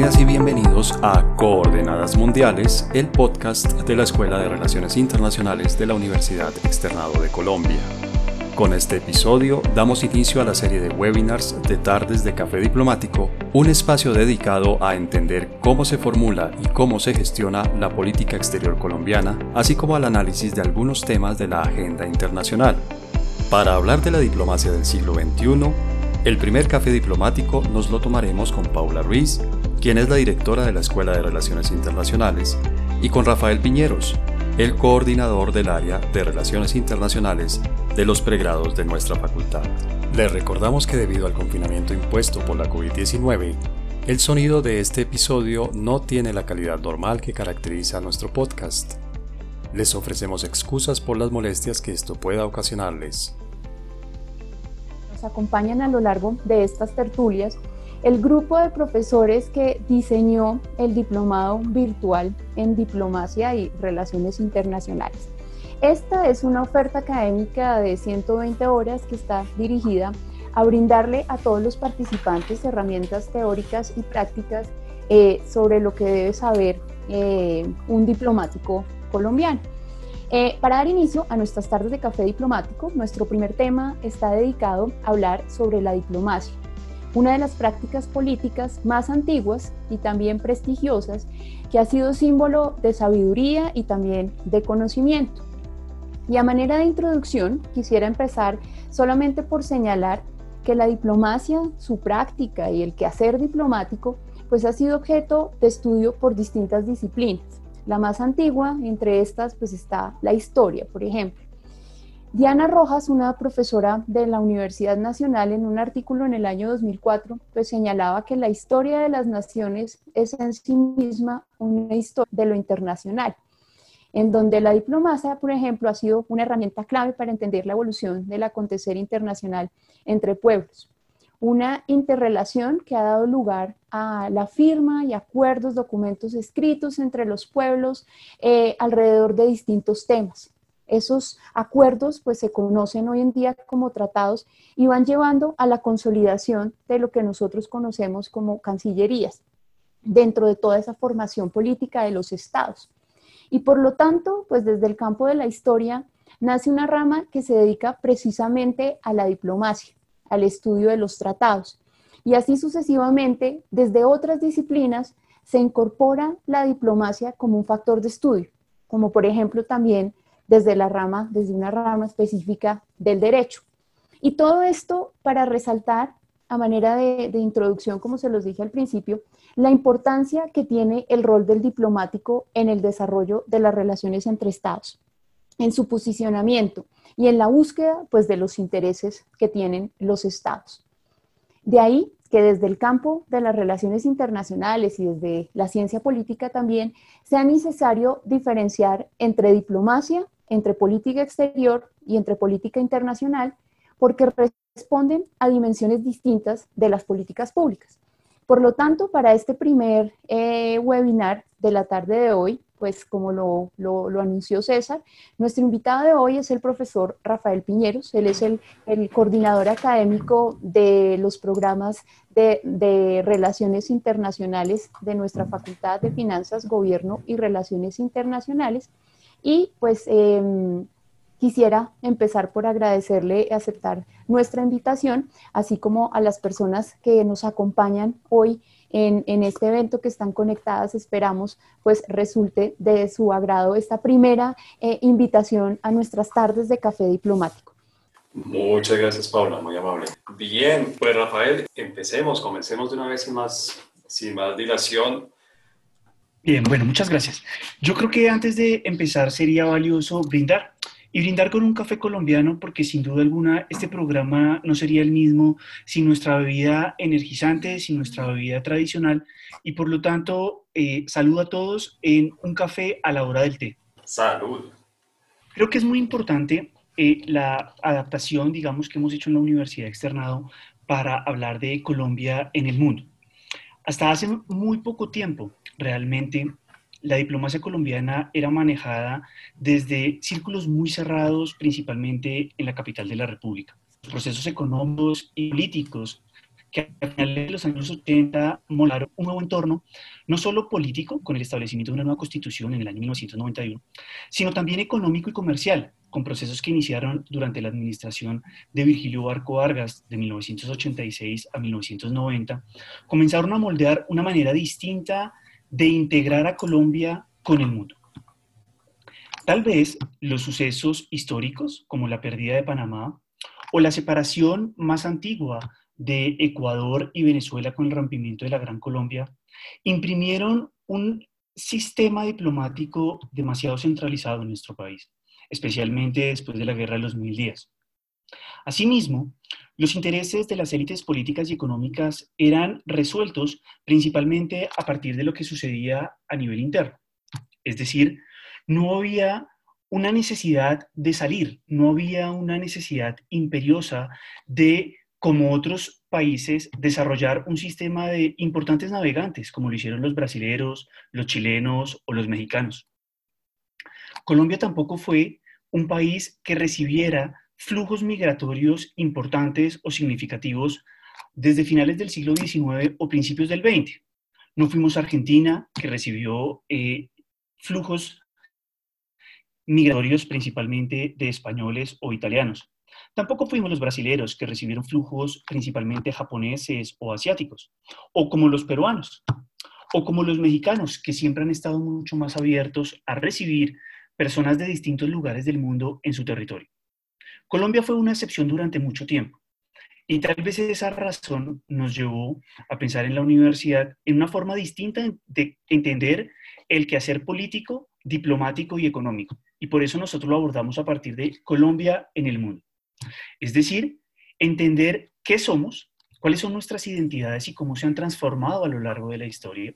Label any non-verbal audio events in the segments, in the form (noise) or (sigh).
Y bienvenidos a Coordenadas Mundiales, el podcast de la Escuela de Relaciones Internacionales de la Universidad Externado de Colombia. Con este episodio damos inicio a la serie de webinars de Tardes de Café Diplomático, un espacio dedicado a entender cómo se formula y cómo se gestiona la política exterior colombiana, así como al análisis de algunos temas de la agenda internacional. Para hablar de la diplomacia del siglo XXI, el primer café diplomático nos lo tomaremos con Paula Ruiz, quien es la directora de la Escuela de Relaciones Internacionales, y con Rafael Piñeros, el coordinador del área de Relaciones Internacionales de los pregrados de nuestra facultad. Les recordamos que debido al confinamiento impuesto por la COVID-19, el sonido de este episodio no tiene la calidad normal que caracteriza a nuestro podcast. Les ofrecemos excusas por las molestias que esto pueda ocasionarles acompañan a lo largo de estas tertulias el grupo de profesores que diseñó el diplomado virtual en diplomacia y relaciones internacionales. Esta es una oferta académica de 120 horas que está dirigida a brindarle a todos los participantes herramientas teóricas y prácticas eh, sobre lo que debe saber eh, un diplomático colombiano. Eh, para dar inicio a nuestras tardes de café diplomático, nuestro primer tema está dedicado a hablar sobre la diplomacia, una de las prácticas políticas más antiguas y también prestigiosas que ha sido símbolo de sabiduría y también de conocimiento. Y a manera de introducción, quisiera empezar solamente por señalar que la diplomacia, su práctica y el quehacer diplomático, pues ha sido objeto de estudio por distintas disciplinas la más antigua, entre estas, pues está la historia, por ejemplo. Diana Rojas, una profesora de la Universidad Nacional, en un artículo en el año 2004, pues señalaba que la historia de las naciones es en sí misma una historia de lo internacional, en donde la diplomacia, por ejemplo, ha sido una herramienta clave para entender la evolución del acontecer internacional entre pueblos una interrelación que ha dado lugar a la firma y acuerdos, documentos escritos entre los pueblos eh, alrededor de distintos temas. Esos acuerdos pues se conocen hoy en día como tratados y van llevando a la consolidación de lo que nosotros conocemos como cancillerías dentro de toda esa formación política de los estados. Y por lo tanto, pues desde el campo de la historia nace una rama que se dedica precisamente a la diplomacia al estudio de los tratados. Y así sucesivamente, desde otras disciplinas se incorpora la diplomacia como un factor de estudio, como por ejemplo también desde la rama, desde una rama específica del derecho. Y todo esto para resaltar a manera de, de, introducción, como se los dije al principio, la importancia que tiene el rol del diplomático en el desarrollo de las relaciones entre estados, en su posicionamiento, y en la búsqueda pues, de los intereses que tienen los estados. De ahí que desde el campo de las relaciones internacionales y desde la ciencia política también sea necesario diferenciar entre diplomacia, entre política exterior y entre política internacional, porque responden a dimensiones distintas de las políticas públicas. Por lo tanto, para este primer eh, webinar de la tarde de hoy, pues como lo, anunció César, nuestro invitado de hoy es el profesor Rafael Piñeros. Él es el, coordinador académico de los programas de, Relaciones Internacionales de nuestra Facultad de Finanzas, Gobierno y Relaciones Internacionales. Y pues em, quisiera empezar por agradecerle aceptar nuestra invitación, así como a las personas que nos acompañan hoy en, este evento que están conectadas. Esperamos pues resulte de su agrado esta primera eh, invitación a nuestras tardes de café diplomático. Muchas gracias, Paula, muy amable. Bien, pues Rafael, empecemos, comencemos de una vez más, sin más dilación. Bien, bueno, muchas gracias. Yo creo que antes de empezar sería valioso brindar y brindar con un café colombiano porque sin duda alguna este programa no sería el mismo sin nuestra bebida energizante, sin nuestra bebida tradicional y por lo tanto eh, saludo a todos en un café a la hora del té. Salud. Creo que es muy importante eh, la adaptación, digamos, que hemos hecho en la Universidad Externado para hablar de Colombia en el mundo. Hasta hace muy poco tiempo, realmente, la diplomacia colombiana era manejada desde círculos muy cerrados, principalmente en la capital de la República. Los procesos económicos y políticos que a finales de los años 80 molaron un nuevo entorno, no solo político, con el establecimiento de una nueva constitución en el año 1991, sino también económico y comercial, con procesos que iniciaron durante la administración de Virgilio Barco Vargas de 1986 a 1990, comenzaron a moldear una manera distinta de integrar a Colombia con el mundo. Tal vez los sucesos históricos, como la pérdida de Panamá, o la separación más antigua de Ecuador y Venezuela con el rompimiento de la Gran Colombia, imprimieron un sistema diplomático demasiado centralizado en nuestro país, especialmente después de la Guerra de los Mil Días. Asimismo, los intereses de las élites políticas y económicas eran resueltos principalmente a partir de lo que sucedía a nivel interno. Es decir, no había una necesidad de salir, no había una necesidad imperiosa de como otros países, desarrollar un sistema de importantes navegantes, como lo hicieron los brasileños, los chilenos o los mexicanos. Colombia tampoco fue un país que recibiera flujos migratorios importantes o significativos desde finales del siglo XIX o principios del XX. No fuimos Argentina, que recibió eh, flujos migratorios principalmente de españoles o italianos. Tampoco fuimos los brasileños que recibieron flujos principalmente japoneses o asiáticos, o como los peruanos, o como los mexicanos, que siempre han estado mucho más abiertos a recibir personas de distintos lugares del mundo en su territorio. Colombia fue una excepción durante mucho tiempo. Y tal vez esa razón nos llevó a pensar en la universidad en una forma distinta de entender el quehacer político, diplomático y económico. Y por eso nosotros lo abordamos a partir de Colombia en el mundo. Es decir, entender qué somos, cuáles son nuestras identidades y cómo se han transformado a lo largo de la historia.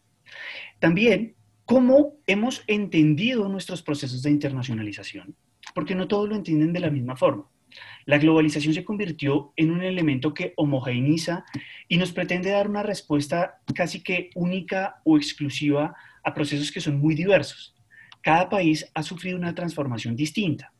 También cómo hemos entendido nuestros procesos de internacionalización, porque no todos lo entienden de la misma forma. La globalización se convirtió en un elemento que homogeneiza y nos pretende dar una respuesta casi que única o exclusiva a procesos que son muy diversos. Cada país ha sufrido una transformación distinta.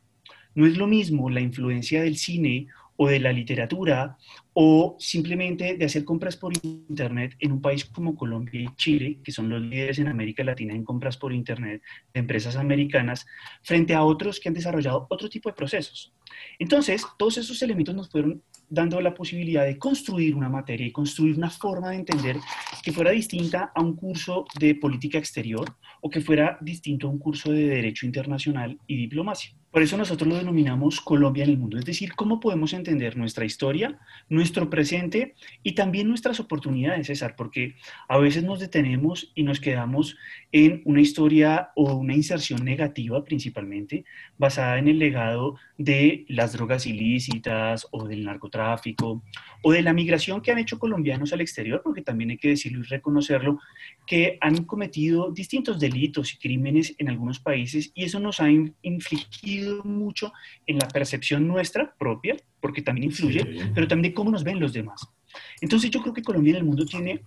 No es lo mismo la influencia del cine o de la literatura o simplemente de hacer compras por Internet en un país como Colombia y Chile, que son los líderes en América Latina en compras por Internet de empresas americanas, frente a otros que han desarrollado otro tipo de procesos. Entonces, todos esos elementos nos fueron dando la posibilidad de construir una materia y construir una forma de entender que fuera distinta a un curso de política exterior o que fuera distinto a un curso de derecho internacional y diplomacia. Por eso nosotros lo denominamos Colombia en el mundo, es decir, cómo podemos entender nuestra historia, nuestro presente y también nuestras oportunidades, César, porque a veces nos detenemos y nos quedamos en una historia o una inserción negativa principalmente, basada en el legado de las drogas ilícitas o del narcotráfico o de la migración que han hecho colombianos al exterior, porque también hay que decirlo y reconocerlo, que han cometido distintos delitos y crímenes en algunos países y eso nos ha infligido mucho en la percepción nuestra propia, porque también influye, pero también de cómo nos ven los demás. Entonces yo creo que Colombia en el mundo tiene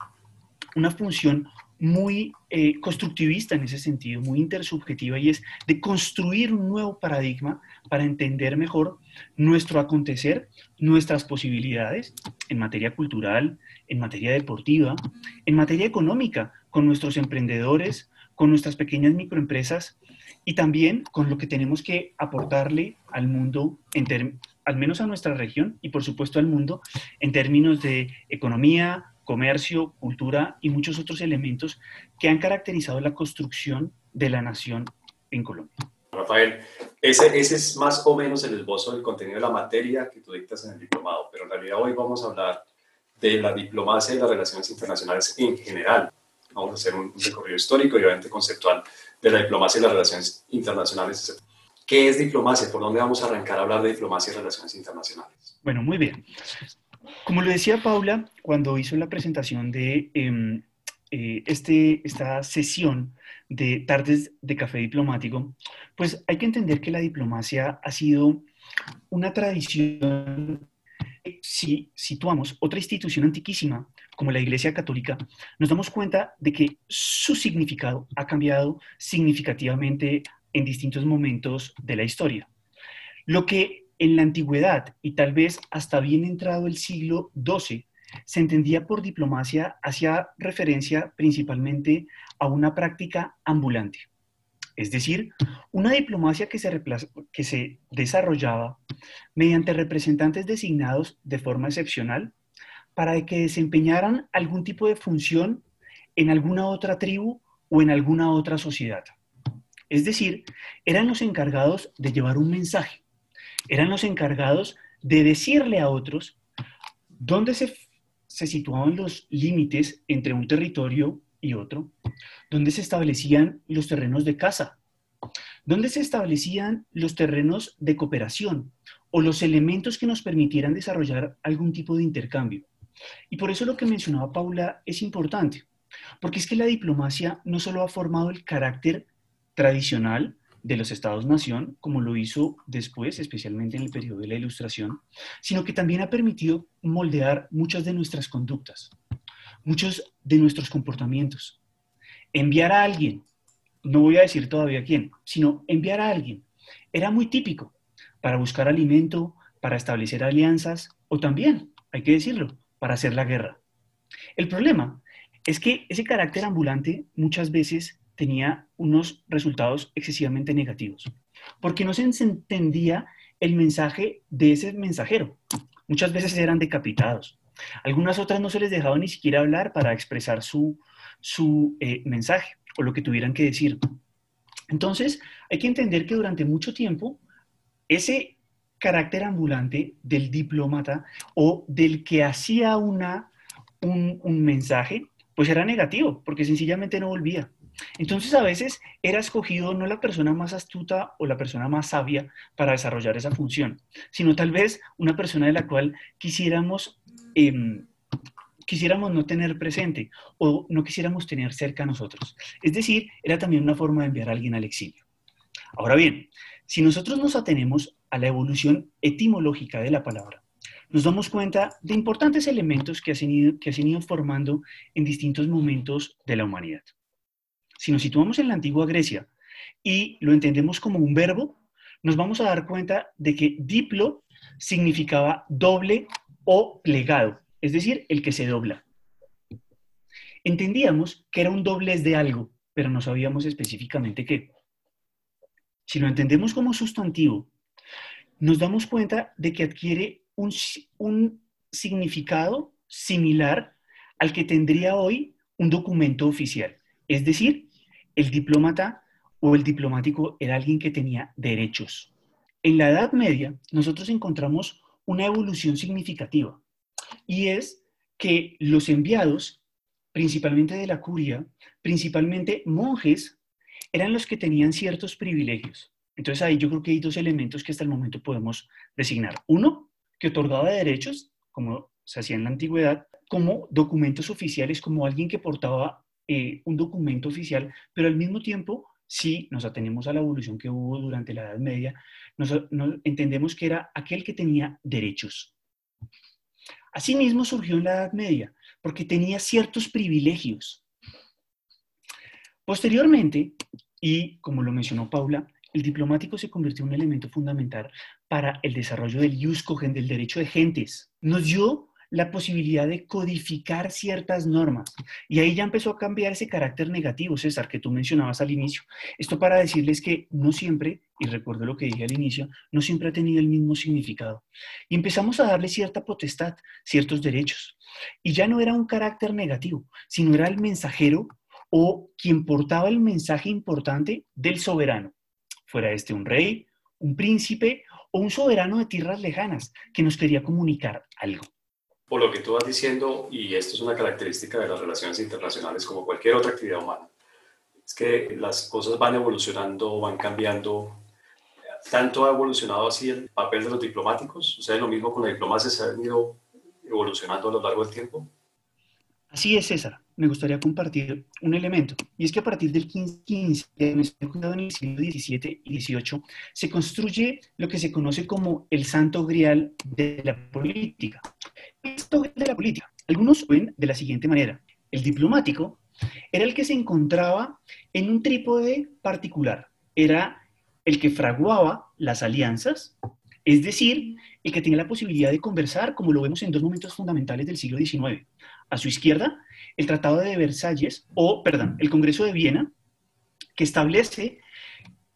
una función muy eh, constructivista en ese sentido, muy intersubjetiva, y es de construir un nuevo paradigma para entender mejor nuestro acontecer, nuestras posibilidades en materia cultural, en materia deportiva, en materia económica, con nuestros emprendedores, con nuestras pequeñas microempresas y también con lo que tenemos que aportarle al mundo, al menos a nuestra región y por supuesto al mundo, en términos de economía, comercio, cultura y muchos otros elementos que han caracterizado la construcción de la nación en Colombia. Rafael, ese, ese es más o menos el esbozo del contenido de la materia que tú dictas en el diplomado, pero en realidad hoy vamos a hablar de la diplomacia y las relaciones internacionales en general. Vamos a hacer un recorrido histórico y obviamente conceptual de la diplomacia y las relaciones internacionales. ¿Qué es diplomacia? ¿Por dónde vamos a arrancar a hablar de diplomacia y relaciones internacionales? Bueno, muy bien. Como lo decía Paula cuando hizo la presentación de em, eh, este, esta sesión de tardes de café diplomático, pues hay que entender que la diplomacia ha sido una tradición si situamos otra institución antiquísima como la Iglesia Católica, nos damos cuenta de que su significado ha cambiado significativamente en distintos momentos de la historia. Lo que en la antigüedad y tal vez hasta bien entrado el siglo XII se entendía por diplomacia hacía referencia principalmente a una práctica ambulante, es decir, una diplomacia que se, que se desarrollaba mediante representantes designados de forma excepcional para que desempeñaran algún tipo de función en alguna otra tribu o en alguna otra sociedad. Es decir, eran los encargados de llevar un mensaje, eran los encargados de decirle a otros dónde se, situaban los límites entre un territorio y otro, dónde se establecían los terrenos de caza, dónde se establecían los terrenos de cooperación o los elementos que nos permitieran desarrollar algún tipo de intercambio. Y por eso lo que mencionaba Paula es importante, porque es que la diplomacia no solo ha formado el carácter tradicional de los estados-nación, como lo hizo después, especialmente en el periodo de la Ilustración, sino que también ha permitido moldear muchas de nuestras conductas, muchos de nuestros comportamientos. Enviar a alguien, no voy a decir todavía quién, sino enviar a alguien, era muy típico para buscar alimento, para establecer alianzas o también, hay que decirlo, para hacer la guerra. El problema es que ese carácter ambulante muchas veces tenía unos resultados excesivamente negativos, porque no se entendía el mensaje de ese mensajero. Muchas veces eran decapitados. Algunas otras no se les dejaba ni siquiera hablar para expresar su, su eh, mensaje o lo que tuvieran que decir. Entonces, hay que entender que durante mucho tiempo ese carácter ambulante del diplomata o del que hacía una, un, mensaje, pues era negativo, porque sencillamente no volvía. Entonces a veces era escogido no la persona más astuta o la persona más sabia para desarrollar esa función, sino tal vez una persona de la cual quisiéramos, em, quisiéramos no tener presente o no quisiéramos tener cerca a nosotros. Es decir, era también una forma de enviar a alguien al exilio. Ahora bien, si nosotros nos atenemos a la evolución etimológica de la palabra, nos damos cuenta de importantes elementos que, han ido, que ido formando en distintos momentos de la humanidad. Si nos situamos en la antigua Grecia y lo entendemos como un verbo, nos vamos a dar cuenta de que diplo significaba doble o plegado, es decir, el que se dobla. Entendíamos que era un doblez de algo, pero no sabíamos específicamente qué. Si lo entendemos como sustantivo nos damos cuenta de que adquiere un, significado similar al que tendría hoy un documento oficial. Es decir, el diplomata o el diplomático era alguien que tenía derechos. En la Edad Media, nosotros encontramos una evolución significativa y es que los enviados, principalmente de la curia, principalmente monjes, eran los que tenían ciertos privilegios. Entonces ahí yo creo que hay dos elementos que hasta el momento podemos designar. Uno, que otorgaba derechos, como se hacía en la antigüedad, como documentos oficiales, como alguien que portaba eh, un documento oficial, pero al mismo tiempo, si nos atenemos a la evolución que hubo durante la Edad Media, nos, entendemos que era aquel que tenía derechos. Asimismo surgió en la Edad Media, porque tenía ciertos privilegios. Posteriormente, y como lo mencionó Paula, el diplomático se convirtió en un elemento fundamental para el desarrollo del ius del derecho de gentes. Nos dio la posibilidad de codificar ciertas normas. Y ahí ya empezó a cambiar ese carácter negativo, César, que tú mencionabas al inicio. Esto para decirles que no siempre, y recuerdo lo que dije al inicio, no siempre ha tenido el mismo significado. Y empezamos a darle cierta potestad, ciertos derechos. Y ya no era un carácter negativo, sino era el mensajero o quien portaba el mensaje importante del soberano fuera este un rey, un príncipe o un soberano de tierras lejanas que nos quería comunicar algo. Por lo que tú vas diciendo, y esto es una característica de las relaciones internacionales como cualquier otra actividad humana, es que las cosas van evolucionando, van cambiando. Tanto ha evolucionado así el papel de los diplomáticos, o sea, lo mismo con la diplomacia, se ha venido evolucionando a lo largo del tiempo. Así es, César me gustaría compartir un elemento, y es que a partir del 15, en el siglo XVII y XVIII, se construye lo que se conoce como el santo grial de la política. El santo de la política, algunos ven de la siguiente manera. El diplomático era el que se encontraba en un trípode particular, era el que fraguaba las alianzas, es decir, el que tenía la posibilidad de conversar, como lo vemos en dos momentos fundamentales del siglo XIX. A su izquierda, el Tratado de Versalles, o, perdón, el Congreso de Viena, que establece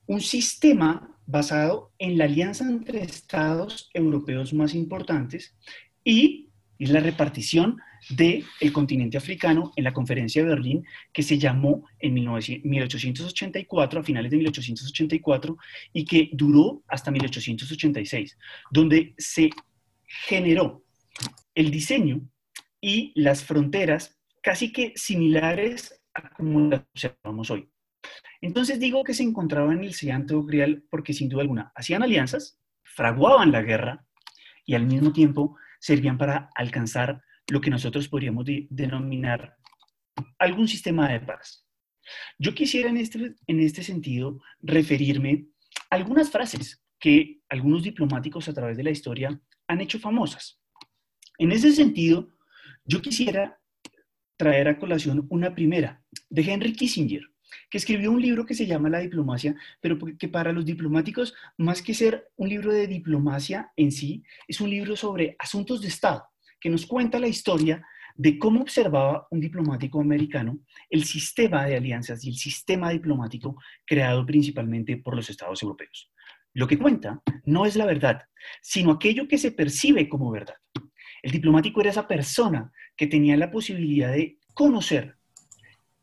un sistema basado en la alianza entre estados europeos más importantes y es la repartición del continente africano en la conferencia de Berlín que se llamó en 1884, a finales de 1884, y que duró hasta 1886, donde se generó el diseño y las fronteras casi que similares a como las observamos hoy. Entonces digo que se encontraban en el Santo Grial porque sin duda alguna hacían alianzas, fraguaban la guerra y al mismo tiempo servían para alcanzar lo que nosotros podríamos denominar algún sistema de paz. Yo quisiera en este, en este sentido referirme a algunas frases que algunos diplomáticos a través de la historia han hecho famosas. En ese sentido, yo quisiera traer a colación una primera de Henry Kissinger, que escribió un libro que se llama La diplomacia, pero que para los diplomáticos, más que ser un libro de diplomacia en sí, es un libro sobre asuntos de Estado, que nos cuenta la historia de cómo observaba un diplomático americano el sistema de alianzas y el sistema diplomático creado principalmente por los estados europeos. Lo que cuenta no es la verdad, sino aquello que se percibe como verdad. El diplomático era esa persona que tenía la posibilidad de conocer,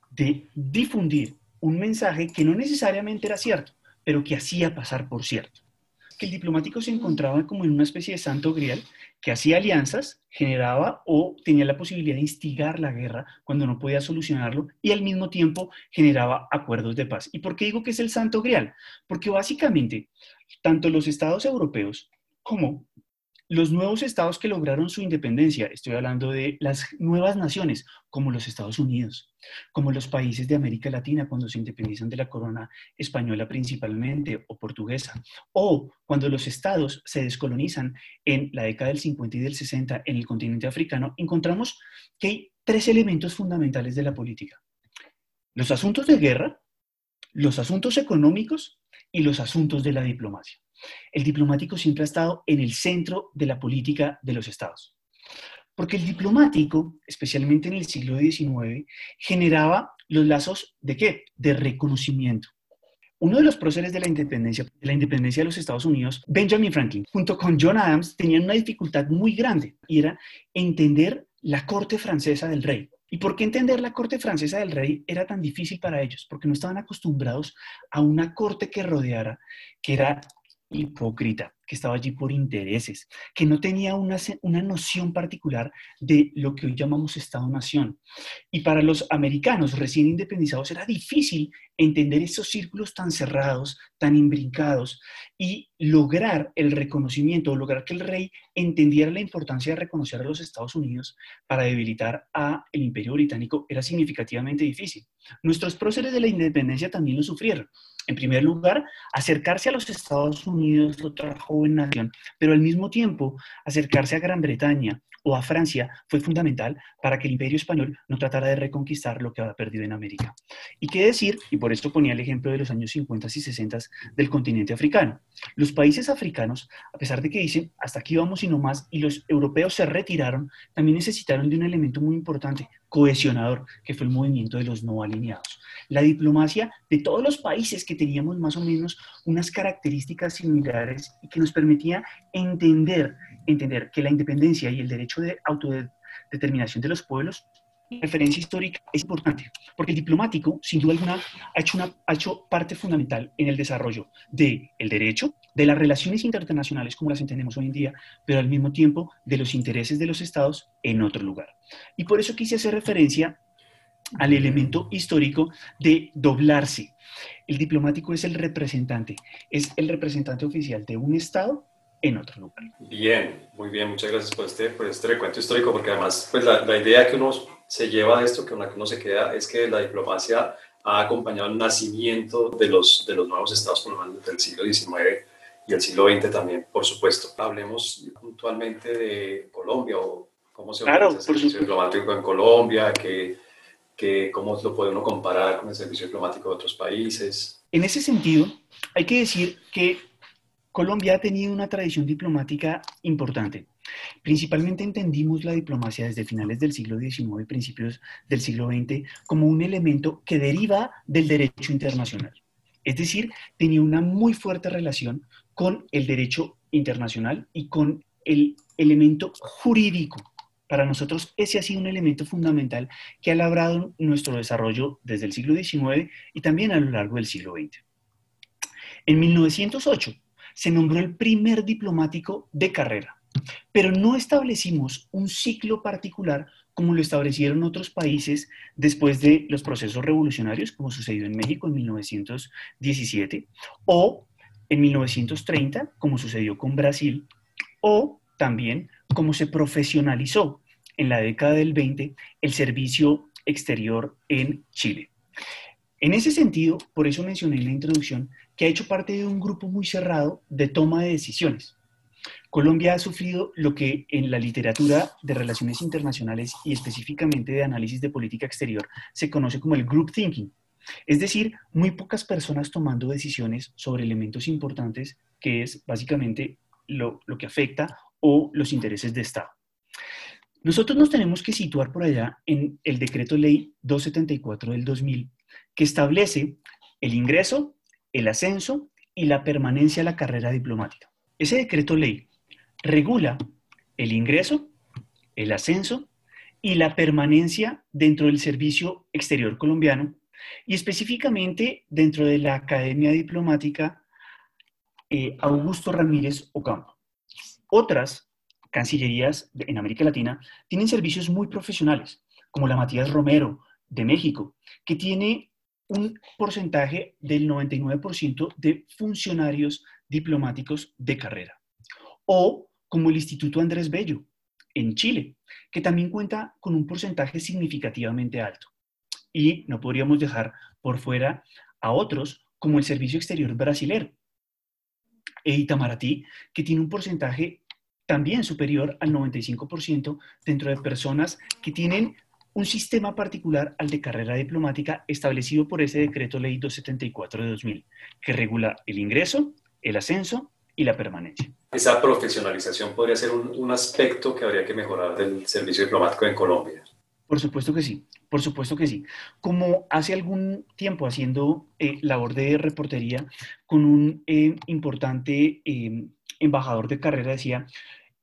de difundir un mensaje que no necesariamente era cierto, pero que hacía pasar por cierto. Que el diplomático se encontraba como en una especie de santo grial que hacía alianzas, generaba o tenía la posibilidad de instigar la guerra cuando no podía solucionarlo y al mismo tiempo generaba acuerdos de paz. ¿Y por qué digo que es el santo grial? Porque básicamente tanto los estados europeos como los nuevos estados que lograron su independencia, estoy hablando de las nuevas naciones, como los Estados Unidos, como los países de América Latina cuando se independizan de la corona española principalmente o portuguesa, o cuando los estados se descolonizan en la década del 50 y del 60 en el continente africano, encontramos que hay tres elementos fundamentales de la política. Los asuntos de guerra, los asuntos económicos y los asuntos de la diplomacia el diplomático siempre ha estado en el centro de la política de los estados. Porque el diplomático, especialmente en el siglo XIX, generaba los lazos de qué? De reconocimiento. Uno de los próceres de la independencia, de la independencia de los Estados Unidos, Benjamin Franklin, junto con John Adams, tenían una dificultad muy grande y era entender la corte francesa del rey. ¿Y por qué entender la corte francesa del rey era tan difícil para ellos? Porque no estaban acostumbrados a una corte que rodeara, que era hipócrita, que estaba allí por intereses, que no tenía una, una noción particular de lo que hoy llamamos Estado-Nación. Y para los americanos recién independizados era difícil entender esos círculos tan cerrados, tan imbrincados, y lograr el reconocimiento, lograr que el rey entendiera la importancia de reconocer a los Estados Unidos para debilitar a el imperio británico era significativamente difícil. Nuestros próceres de la independencia también lo sufrieron. En primer lugar, acercarse a los Estados Unidos, otra joven nación, pero al mismo tiempo acercarse a Gran Bretaña o a Francia fue fundamental para que el imperio español no tratara de reconquistar lo que había perdido en América. Y qué decir, y por esto ponía el ejemplo de los años 50 y 60 del continente africano. Los países africanos, a pesar de que dicen hasta aquí vamos y no más, y los europeos se retiraron, también necesitaron de un elemento muy importante, cohesionador, que fue el movimiento de los no alineados. La diplomacia de todos los países que teníamos más o menos unas características similares y que nos permitía entender, entender que la independencia y el derecho de autodeterminación de los pueblos referencia histórica es importante, porque el diplomático, sin duda alguna, ha hecho, una, ha hecho parte fundamental en el desarrollo del el derecho, de las relaciones internacionales como las entendemos hoy en día, pero al mismo tiempo de los intereses de los estados en otro lugar. Y por eso quise hacer referencia al elemento histórico de doblarse. El diplomático es el representante, es el representante oficial de un estado en otro lugar. Bien, muy bien, muchas gracias por este, por este recuento histórico, porque además pues la, la idea que uno se lleva de esto, que uno se queda, es que la diplomacia ha acompañado el nacimiento de los, de los nuevos estados, menos del siglo XIX y el siglo XX también, por supuesto. Hablemos puntualmente de Colombia o cómo se claro, el servicio diplomático en Colombia, que, que, cómo lo puede uno comparar con el servicio diplomático de otros países. En ese sentido, hay que decir que Colombia ha tenido una tradición diplomática importante. Principalmente entendimos la diplomacia desde finales del siglo XIX y principios del siglo XX como un elemento que deriva del derecho internacional. Es decir, tenía una muy fuerte relación con el derecho internacional y con el elemento jurídico. Para nosotros ese ha sido un elemento fundamental que ha labrado nuestro desarrollo desde el siglo XIX y también a lo largo del siglo XX. En 1908 se nombró el primer diplomático de carrera, pero no establecimos un ciclo particular como lo establecieron otros países después de los procesos revolucionarios, como sucedió en México en 1917, o en 1930, como sucedió con Brasil, o también como se profesionalizó en la década del 20 el servicio exterior en Chile. En ese sentido, por eso mencioné en la introducción que ha hecho parte de un grupo muy cerrado de toma de decisiones. Colombia ha sufrido lo que en la literatura de relaciones internacionales y específicamente de análisis de política exterior se conoce como el group thinking, es decir, muy pocas personas tomando decisiones sobre elementos importantes que es básicamente lo, lo que afecta o los intereses de Estado. Nosotros nos tenemos que situar por allá en el decreto ley 274 del 2000, que establece el ingreso, el ascenso y la permanencia a la carrera diplomática. Ese decreto ley regula el ingreso, el ascenso y la permanencia dentro del servicio exterior colombiano y específicamente dentro de la Academia Diplomática eh, Augusto Ramírez Ocampo. Otras cancillerías en América Latina tienen servicios muy profesionales, como la Matías Romero de México, que tiene un porcentaje del 99% de funcionarios diplomáticos de carrera. O como el Instituto Andrés Bello en Chile, que también cuenta con un porcentaje significativamente alto. Y no podríamos dejar por fuera a otros como el Servicio Exterior Brasilero e Itamaraty, que tiene un porcentaje también superior al 95% dentro de personas que tienen un sistema particular al de carrera diplomática establecido por ese decreto ley 274 de 2000, que regula el ingreso, el ascenso y la permanencia. Esa profesionalización podría ser un, aspecto que habría que mejorar del servicio diplomático en Colombia. Por supuesto que sí, por supuesto que sí. Como hace algún tiempo haciendo eh, labor de reportería con un eh, importante eh, embajador de carrera, decía,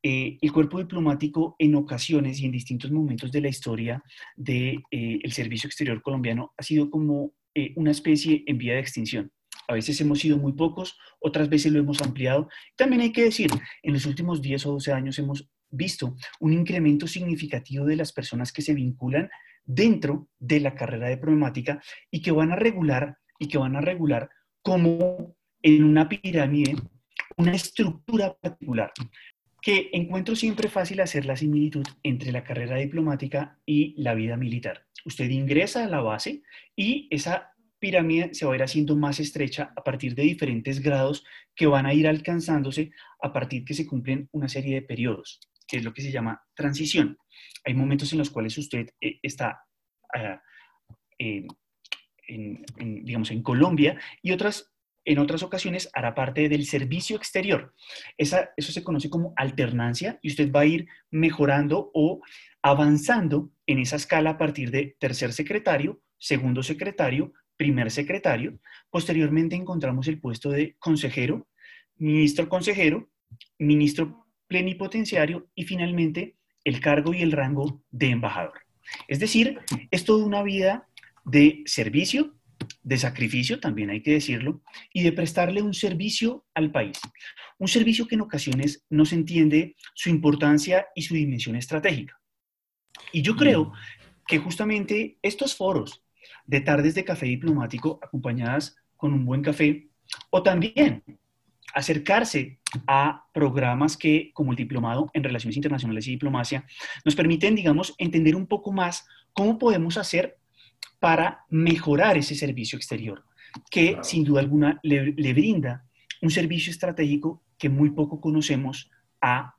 el cuerpo diplomático en ocasiones y en distintos momentos de la historia del de, el servicio exterior colombiano ha sido como una especie en vía de extinción. A veces hemos sido muy pocos, otras veces lo hemos ampliado. También hay que decir, en los últimos 10 o 12 años hemos visto un incremento significativo de las personas que se vinculan dentro de la carrera de problemática y que van a regular y que van a regular como en una pirámide una estructura particular que encuentro siempre fácil hacer la similitud entre la carrera diplomática y la vida militar. Usted ingresa a la base y esa pirámide se va a ir haciendo más estrecha a partir de diferentes grados que van a ir alcanzándose a partir que se cumplen una serie de periodos que es lo que se llama transición. Hay momentos en los cuales usted eh, está, ah, en, digamos, en Colombia y otras, en otras ocasiones hará parte del servicio exterior. Eso se conoce como alternancia y usted va a ir mejorando o avanzando en esa escala a partir de tercer secretario, segundo secretario, primer secretario. Posteriormente encontramos el puesto de consejero, ministro consejero, ministro plenipotenciario y finalmente el cargo y el rango de embajador. Es decir, es toda una vida de servicio, de sacrificio, también hay que decirlo, y de prestarle un servicio al país. Un servicio que en ocasiones no se entiende su importancia y su dimensión estratégica. Y yo creo que justamente estos foros de tardes de café diplomático acompañadas con un buen café, o también acercarse a programas que, como el diplomado en Relaciones Internacionales y Diplomacia, nos permiten, digamos, entender un poco más cómo podemos hacer para mejorar ese servicio exterior, que sin duda alguna le, brinda un servicio estratégico que muy poco conocemos a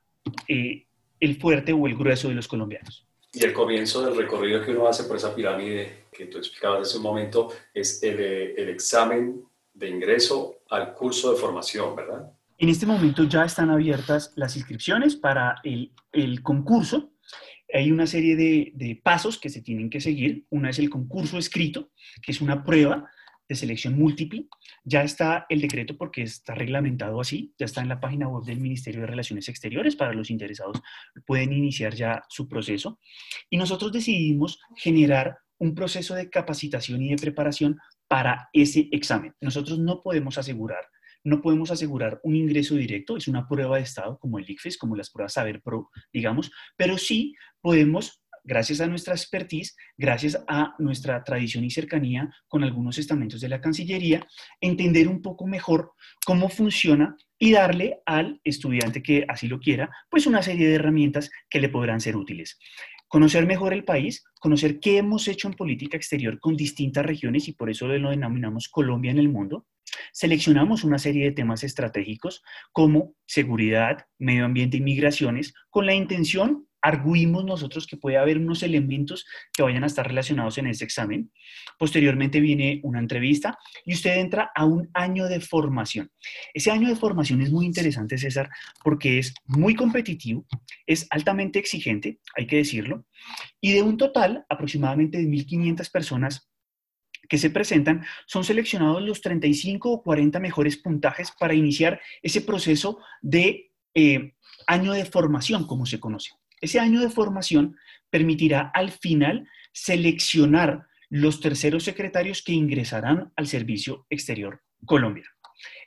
eh, el fuerte o el grueso de los colombianos. Y el comienzo del recorrido que uno hace por esa pirámide que tú explicabas hace un momento es el, el examen de ingreso al curso de formación, ¿verdad? En este momento ya están abiertas las inscripciones para el, el concurso. Hay una serie de, pasos que se tienen que seguir. Una es el concurso escrito, que es una prueba de selección múltiple. Ya está el decreto porque está reglamentado así, ya está en la página web del Ministerio de Relaciones Exteriores para los interesados, pueden iniciar ya su proceso. Y nosotros decidimos generar un proceso de capacitación y de preparación para ese examen. Nosotros no podemos asegurar no podemos asegurar un ingreso directo, es una prueba de estado como el ICFES, como las pruebas Saber Pro, digamos, pero sí podemos gracias a nuestra expertise, gracias a nuestra tradición y cercanía con algunos estamentos de la Cancillería, entender un poco mejor cómo funciona y darle al estudiante que así lo quiera, pues una serie de herramientas que le podrán ser útiles. Conocer mejor el país, conocer qué hemos hecho en política exterior con distintas regiones y por eso lo denominamos Colombia en el mundo. Seleccionamos una serie de temas estratégicos como seguridad, medio ambiente y migraciones con la intención arguimos nosotros que puede haber unos elementos que vayan a estar relacionados en ese examen. Posteriormente viene una entrevista y usted entra a un año de formación. Ese año de formación es muy interesante, César, porque es muy competitivo, es altamente exigente, hay que decirlo, y de un total aproximadamente de 1.500 personas que se presentan, son seleccionados los 35 o 40 mejores puntajes para iniciar ese proceso de eh, año de formación, como se conoce. Ese año de formación permitirá al final seleccionar los terceros secretarios que ingresarán al Servicio Exterior Colombia.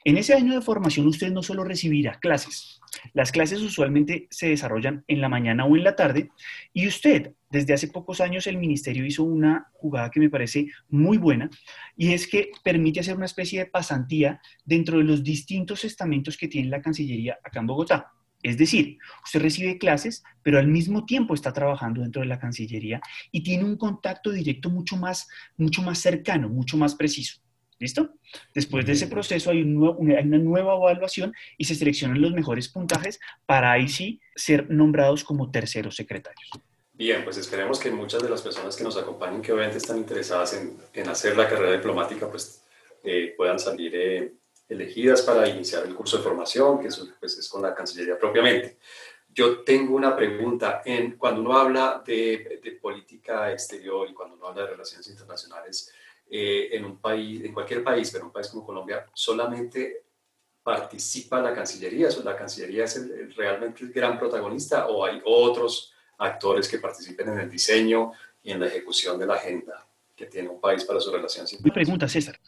En ese año de formación usted no solo recibirá clases, las clases usualmente se desarrollan en la mañana o en la tarde y usted, desde hace pocos años el ministerio hizo una jugada que me parece muy buena y es que permite hacer una especie de pasantía dentro de los distintos estamentos que tiene la Cancillería acá en Bogotá. Es decir, usted recibe clases, pero al mismo tiempo está trabajando dentro de la Cancillería y tiene un contacto directo mucho más, mucho más cercano, mucho más preciso. ¿Listo? Después de ese proceso hay, una nueva evaluación y se seleccionan los mejores puntajes para ahí sí ser nombrados como terceros secretarios. Bien, pues esperemos que muchas de las personas que nos acompañen, que obviamente están interesadas en, hacer la carrera diplomática, pues eh, puedan salir eh, elegidas para iniciar el curso de formación, que pues, es con la Cancillería propiamente. Yo tengo una pregunta. En, cuando uno habla de, de política exterior y cuando uno habla de relaciones internacionales eh, en un país, en cualquier país, pero en un país como Colombia, solamente participa la Cancillería, ¿la Cancillería es el, realmente el gran protagonista o hay otros actores que participen en el diseño y en la ejecución de la agenda que tiene un país para sus relaciones internacionales? Mi pregunta, César.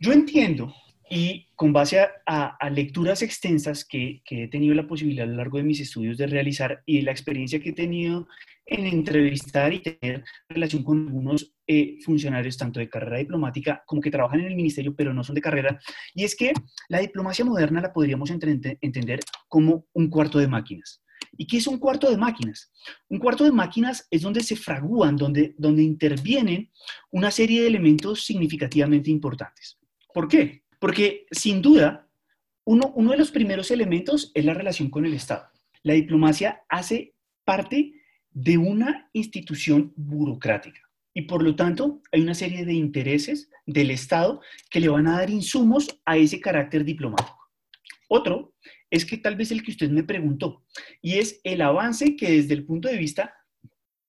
Yo entiendo y con base a, lecturas extensas que, he tenido la posibilidad a lo largo de mis estudios de realizar y la experiencia que he tenido en entrevistar y tener relación con algunos eh, funcionarios tanto de carrera diplomática como que trabajan en el ministerio pero no son de carrera, y es que la diplomacia moderna la podríamos entender como un cuarto de máquinas. ¿Y qué es un cuarto de máquinas? Un cuarto de máquinas es donde se fragúan, donde, donde intervienen una serie de elementos significativamente importantes. ¿Por qué? Porque sin duda, uno, uno de los primeros elementos es la relación con el Estado. La diplomacia hace parte de una institución burocrática y por lo tanto hay una serie de intereses del Estado que le van a dar insumos a ese carácter diplomático. Otro es que tal vez el que usted me preguntó, y es el avance que desde el punto de vista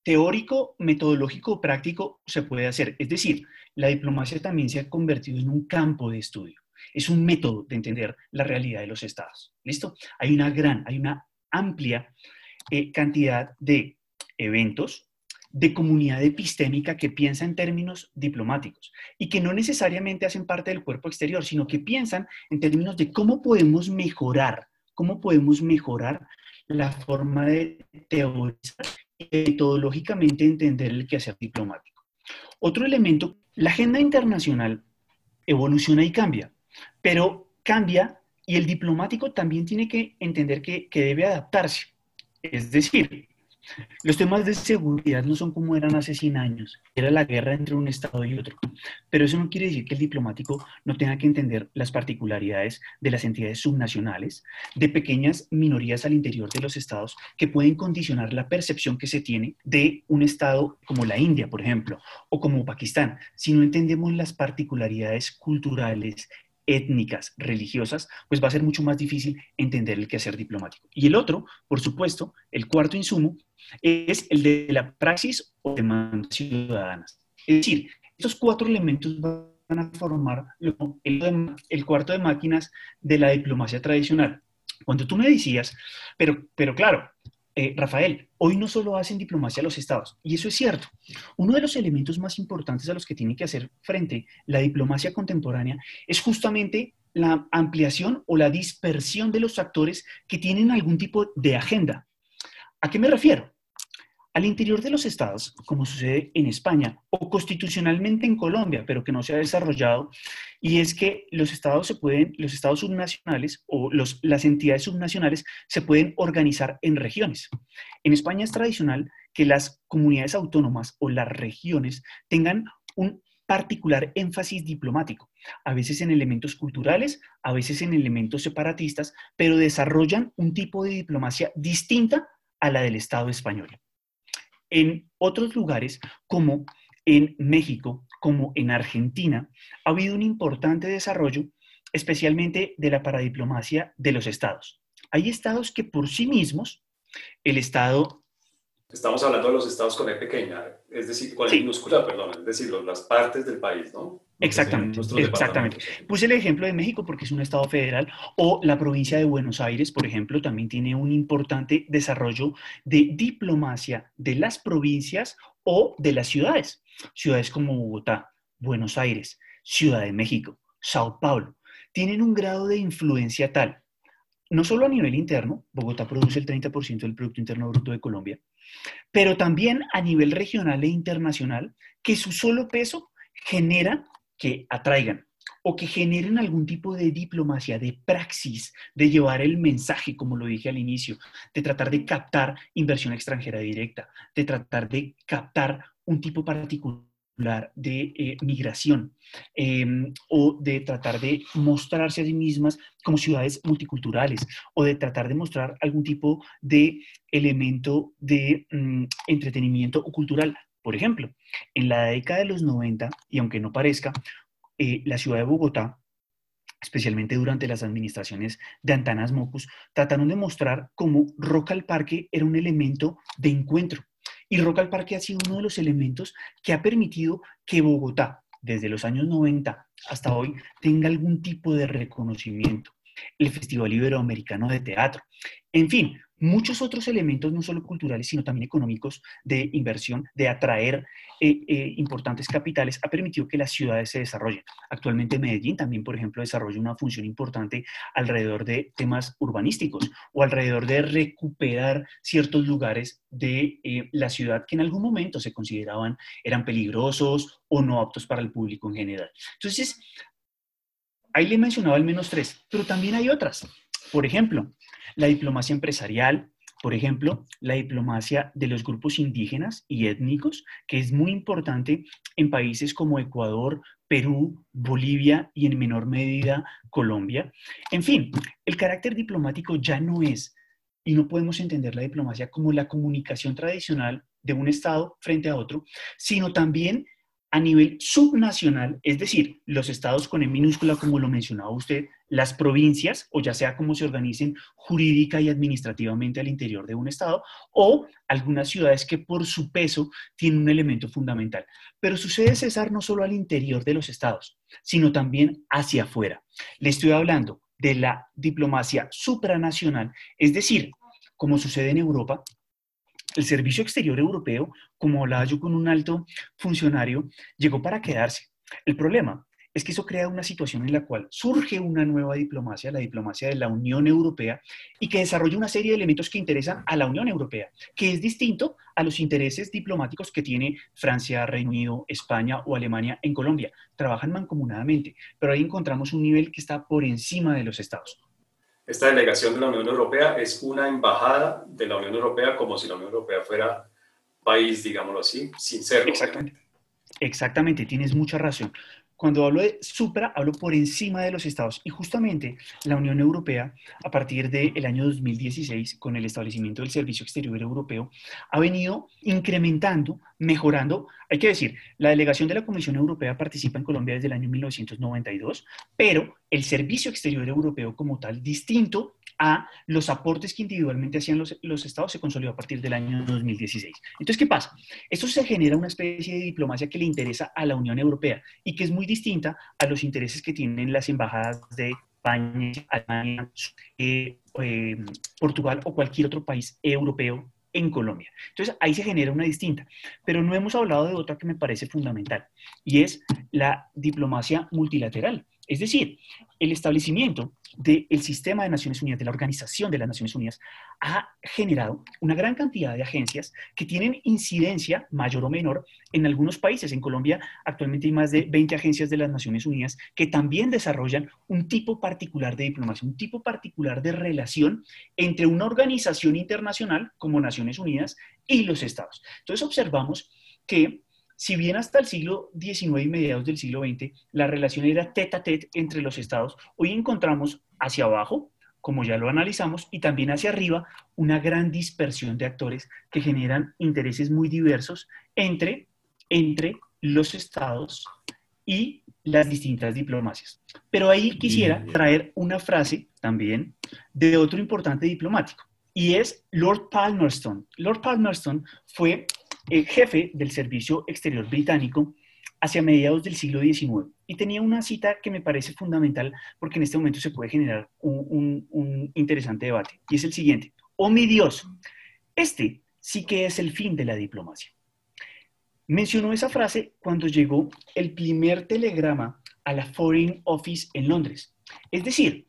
teórico, metodológico, práctico se puede hacer. Es decir, la diplomacia también se ha convertido en un campo de estudio. Es un método de entender la realidad de los estados. ¿Listo? Hay una gran, hay una amplia eh, cantidad de eventos, de comunidad epistémica que piensa en términos diplomáticos y que no necesariamente hacen parte del cuerpo exterior, sino que piensan en términos de cómo podemos mejorar, cómo podemos mejorar la forma de teorizar y metodológicamente entender el quehacer diplomático. Otro elemento, la agenda internacional evoluciona y cambia, pero cambia y el diplomático también tiene que entender que, que debe adaptarse. Es decir, los temas de seguridad no son como eran hace 100 años, era la guerra entre un Estado y otro, pero eso no quiere decir que el diplomático no tenga que entender las particularidades de las entidades subnacionales, de pequeñas minorías al interior de los Estados que pueden condicionar la percepción que se tiene de un Estado como la India, por ejemplo, o como Pakistán. Si no entendemos las particularidades culturales, étnicas, religiosas, pues va a ser mucho más difícil entender el quehacer diplomático. Y el otro, por supuesto, el cuarto insumo, es el de la praxis o demandas ciudadanas. Es decir, estos cuatro elementos van a formar el, el cuarto de máquinas de la diplomacia tradicional. Cuando tú me decías, pero, pero claro, eh, Rafael, hoy no solo hacen diplomacia los estados, y eso es cierto. Uno de los elementos más importantes a los que tiene que hacer frente la diplomacia contemporánea es justamente la ampliación o la dispersión de los actores que tienen algún tipo de agenda. ¿A qué me refiero? Al interior de los estados, como sucede en España o constitucionalmente en Colombia, pero que no se ha desarrollado, y es que los estados se pueden, los estados subnacionales o las entidades subnacionales se pueden organizar en regiones. En España es tradicional que las comunidades autónomas o las regiones tengan un particular énfasis diplomático, a veces en elementos culturales, a veces en elementos separatistas, pero desarrollan un tipo de diplomacia distinta a la del Estado español. En otros lugares, como en México, como en Argentina, ha habido un importante desarrollo, especialmente de la paradiplomacia de los estados. Hay estados que por sí mismos, el estado... Estamos hablando de los estados con E pequeña, es decir, con E minúscula, perdón, es decir, las partes del país, ¿no? Exactamente, exactamente. Puse el ejemplo de México porque es un estado federal o la provincia de Buenos Aires, por ejemplo, también tiene un importante desarrollo de diplomacia de las provincias o de las ciudades. Ciudades como Bogotá, Buenos Aires, Ciudad de México, Sao Paulo, tienen un grado de influencia tal, no solo a nivel interno, Bogotá produce el 30% del Producto Interno Bruto de Colombia, pero también a nivel regional e internacional, que su solo peso genera que atraigan o que generen algún tipo de diplomacia, de praxis, de llevar el mensaje, como lo dije al inicio, de tratar de captar inversión extranjera directa, de tratar de captar un tipo particular de eh, migración em, o de tratar de mostrarse a sí mismas como ciudades multiculturales o de tratar de mostrar algún tipo de elemento de mm, entretenimiento o cultural por ejemplo, en la década de los 90, y aunque no parezca, eh, la ciudad de Bogotá, especialmente durante las administraciones de Antanas Mocus, trataron de mostrar cómo Rock al Parque era un elemento de encuentro. Y Rock al Parque ha sido uno de los elementos que ha permitido que Bogotá, desde los años 90 hasta hoy, tenga algún tipo de reconocimiento. El Festival Iberoamericano de Teatro. En fin, muchos otros elementos, no solo culturales, sino también económicos, de inversión, de atraer eh, eh, importantes capitales, ha permitido que las ciudades se desarrollen. Actualmente Medellín también, por ejemplo, desarrolla una función importante alrededor de temas urbanísticos o alrededor de recuperar ciertos lugares de eh, la ciudad que en algún momento se consideraban eran peligrosos o no aptos para el público en general. Entonces, ahí le he mencionado al menos tres, pero también hay otras. Por ejemplo, la diplomacia empresarial, por ejemplo, la diplomacia de los grupos indígenas y étnicos, que es muy importante en países como Ecuador, Perú, Bolivia y en menor medida Colombia. En fin, el carácter diplomático ya no es, y no podemos entender la diplomacia como la comunicación tradicional de un Estado frente a otro, sino también a nivel subnacional, es decir, los estados con E minúscula, como lo mencionaba usted, las provincias, o ya sea como se organicen jurídica y administrativamente al interior de un estado, o algunas ciudades que por su peso tienen un elemento fundamental. Pero sucede, César, no solo al interior de los estados, sino también hacia afuera. Le estoy hablando de la diplomacia supranacional, es decir, como sucede en Europa, el Servicio Exterior Europeo, como hablaba yo con un alto funcionario, llegó para quedarse. El problema es que eso crea una situación en la cual surge una nueva diplomacia, la diplomacia de la Unión Europea, y que desarrolla una serie de elementos que interesan a la Unión Europea, que es distinto a los intereses diplomáticos que tiene Francia, Reino Unido, España o Alemania en Colombia. Trabajan mancomunadamente, pero ahí encontramos un nivel que está por encima de los estados. Esta delegación de la Unión Europea es una embajada de la Unión Europea como si la Unión Europea fuera país, digámoslo así, sin serlo. Exactamente. Exactamente, tienes mucha razón. Cuando hablo de supra, hablo por encima de los estados. Y justamente la Unión Europea, a partir del año 2016, con el establecimiento del Servicio Exterior Europeo, ha venido incrementando, mejorando. Hay que decir, la delegación de la Comisión Europea participa en Colombia desde el año 1992, pero el Servicio Exterior Europeo como tal, distinto a los aportes que individualmente hacían los, los, estados se consolidó a partir del año 2016. Entonces, ¿qué pasa? Esto se genera una especie de diplomacia que le interesa a la Unión Europea y que es muy distinta a los intereses que tienen las embajadas de España, Alemania, eh, eh, Portugal o cualquier otro país europeo en Colombia. Entonces, ahí se genera una distinta. Pero no hemos hablado de otra que me parece fundamental y es la diplomacia multilateral. Es decir, el establecimiento del sistema de Naciones Unidas, de la Organización de las Naciones Unidas, ha generado una gran cantidad de agencias que tienen incidencia mayor o menor en algunos países. En Colombia actualmente hay más de 20 agencias de las Naciones Unidas que también desarrollan un tipo particular de diplomacia, un tipo particular de relación entre una organización internacional como Naciones Unidas y los estados. Entonces observamos que si bien hasta el siglo XIX y mediados del siglo XX la relación era tete a tete entre los estados, hoy encontramos hacia abajo, como ya lo analizamos, y también hacia arriba una gran dispersión de actores que generan intereses muy diversos entre, entre los estados y las distintas diplomacias. Pero ahí quisiera traer una frase también de otro importante diplomático, y es Lord Palmerston. Lord Palmerston fue el jefe del Servicio Exterior Británico hacia mediados del siglo XIX. Y tenía una cita que me parece fundamental porque en este momento se puede generar un, un interesante debate. Y es el siguiente. Oh mi Dios, este sí que es el fin de la diplomacia. Mencionó esa frase cuando llegó el primer telegrama a la Foreign Office en Londres. Es decir,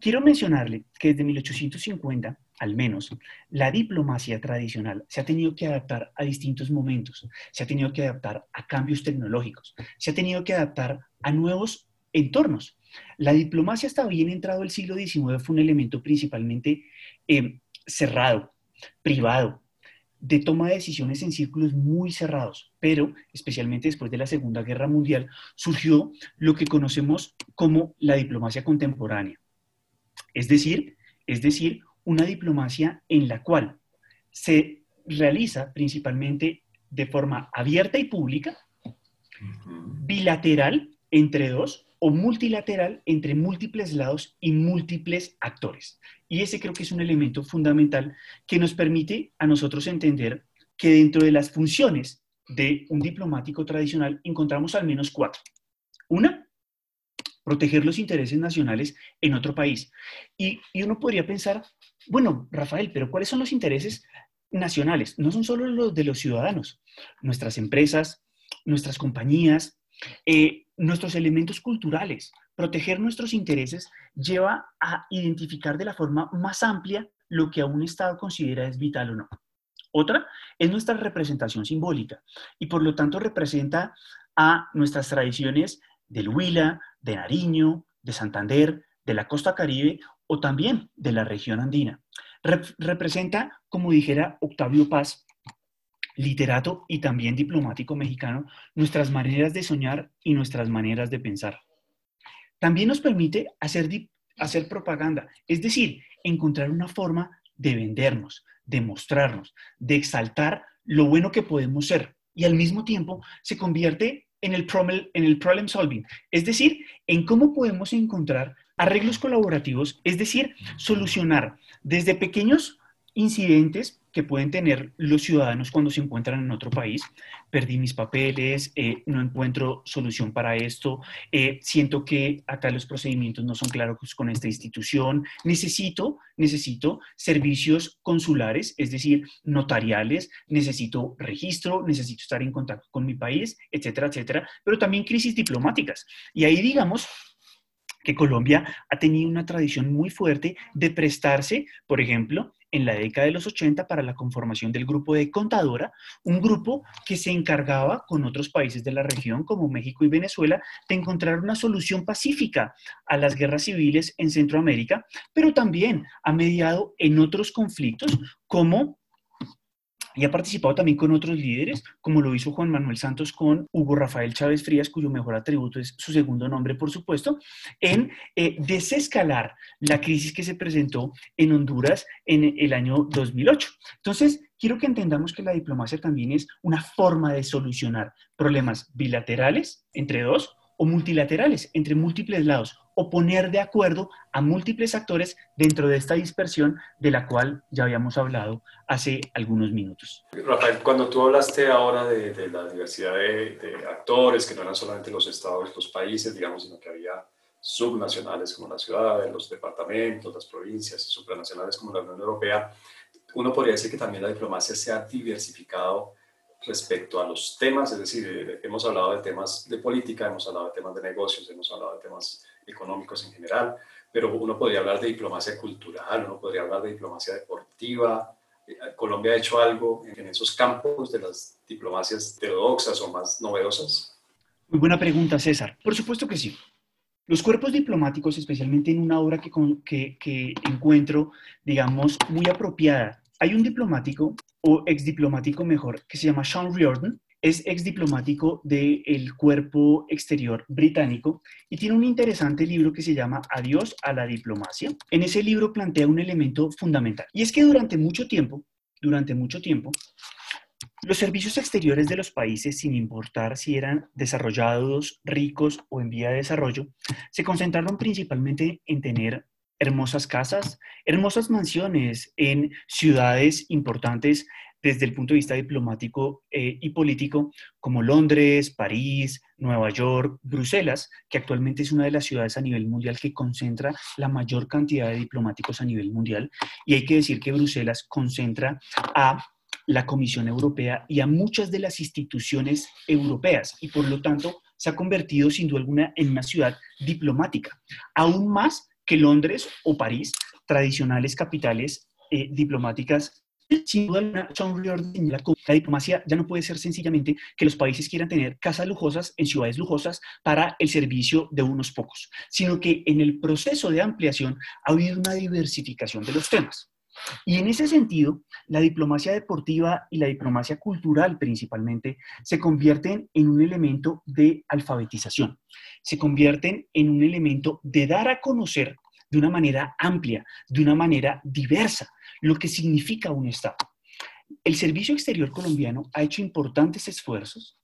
quiero mencionarle que desde 1850 al menos, la diplomacia tradicional se ha tenido que adaptar a distintos momentos, se ha tenido que adaptar a cambios tecnológicos, se ha tenido que adaptar a nuevos entornos. La diplomacia hasta bien entrado el siglo XIX fue un elemento principalmente eh, cerrado, privado, de toma de decisiones en círculos muy cerrados, pero especialmente después de la Segunda Guerra Mundial surgió lo que conocemos como la diplomacia contemporánea. Es decir, es decir, una diplomacia en la cual se realiza principalmente de forma abierta y pública, bilateral entre dos o multilateral entre múltiples lados y múltiples actores. Y ese creo que es un elemento fundamental que nos permite a nosotros entender que dentro de las funciones de un diplomático tradicional encontramos al menos cuatro. Una, proteger los intereses nacionales en otro país. Y, y uno podría pensar, bueno, Rafael, pero ¿cuáles son los intereses nacionales? No son solo los de los ciudadanos, nuestras empresas, nuestras compañías, eh, nuestros elementos culturales. Proteger nuestros intereses lleva a identificar de la forma más amplia lo que a un Estado considera es vital o no. Otra es nuestra representación simbólica y por lo tanto representa a nuestras tradiciones del Huila, de Nariño, de Santander, de la costa caribe o también de la región andina. representa, como dijera Octavio Paz, literato y también diplomático mexicano, nuestras maneras de soñar y nuestras maneras de pensar. También nos permite hacer, hacer propaganda, es decir, encontrar una forma de vendernos, de mostrarnos, de exaltar lo bueno que podemos ser y al mismo tiempo se convierte en el, en el problem solving, es decir, en cómo podemos encontrar arreglos colaborativos, es decir, solucionar desde pequeños incidentes que pueden tener los ciudadanos cuando se encuentran en otro país. Perdí mis papeles, eh, no encuentro solución para esto, eh, siento que acá los procedimientos no son claros con esta institución, necesito, necesito servicios consulares, es decir, notariales, necesito registro, necesito estar en contacto con mi país, etcétera, etcétera, pero también crisis diplomáticas. Y ahí, digamos, que Colombia ha tenido una tradición muy fuerte de prestarse, por ejemplo, en la década de los 80 para la conformación del grupo de Contadora, un grupo que se encargaba con otros países de la región como México y Venezuela de encontrar una solución pacífica a las guerras civiles en Centroamérica, pero también ha mediado en otros conflictos como y ha participado también con otros líderes, como lo hizo Juan Manuel Santos con Hugo Rafael Chávez Frías, cuyo mejor atributo es su segundo nombre, por supuesto, en eh, desescalar la crisis que se presentó en Honduras en el año 2008. Entonces, quiero que entendamos que la diplomacia también es una forma de solucionar problemas bilaterales entre dos o multilaterales entre múltiples lados o poner de acuerdo a múltiples actores dentro de esta dispersión de la cual ya habíamos hablado hace algunos minutos. Rafael, cuando tú hablaste ahora de, la diversidad de, de, actores, que no eran solamente los estados, los países, digamos, sino que había subnacionales como las ciudades, los departamentos, las provincias, supranacionales como la Unión Europea, uno podría decir que también la diplomacia se ha diversificado respecto a los temas, es decir, hemos hablado de temas de política, hemos hablado de temas de negocios, hemos hablado de temas económicos en general, pero uno podría hablar de diplomacia cultural, uno podría hablar de diplomacia deportiva. Eh, Colombia ha hecho algo en esos campos de las diplomacias heterodoxas o más novedosas. Muy buena pregunta, César. Por supuesto que sí. Los cuerpos diplomáticos, especialmente en una obra que, que, que encuentro, digamos, muy apropiada, hay un diplomático o ex diplomático mejor que se llama Sean Riordan, es ex diplomático del cuerpo exterior británico y tiene un interesante libro que se llama Adiós a la diplomacia. En ese libro plantea un elemento fundamental y es que durante mucho tiempo, durante mucho tiempo, los servicios exteriores de los países, sin importar si eran desarrollados, ricos o en vía de desarrollo, se concentraron principalmente en tener hermosas casas, hermosas mansiones en ciudades importantes desde el punto de vista diplomático eh, y político, como Londres, París, Nueva York, Bruselas, que actualmente es una de las ciudades a nivel mundial que concentra la mayor cantidad de diplomáticos a nivel mundial. Y hay que decir que Bruselas concentra a la Comisión Europea y a muchas de las instituciones europeas y por lo tanto se ha convertido sin duda alguna en una ciudad diplomática, aún más que Londres o París, tradicionales capitales eh, diplomáticas sin duda la diplomacia ya no puede ser sencillamente que los países quieran tener casas lujosas en ciudades lujosas para el servicio de unos pocos, sino que en el proceso de ampliación ha habido una diversificación de los temas. Y en ese sentido, la diplomacia deportiva y la diplomacia cultural principalmente se convierten en un elemento de alfabetización, se convierten en un elemento de dar a conocer de una manera amplia, de una manera diversa, lo que significa un Estado. El Servicio Exterior colombiano ha hecho importantes esfuerzos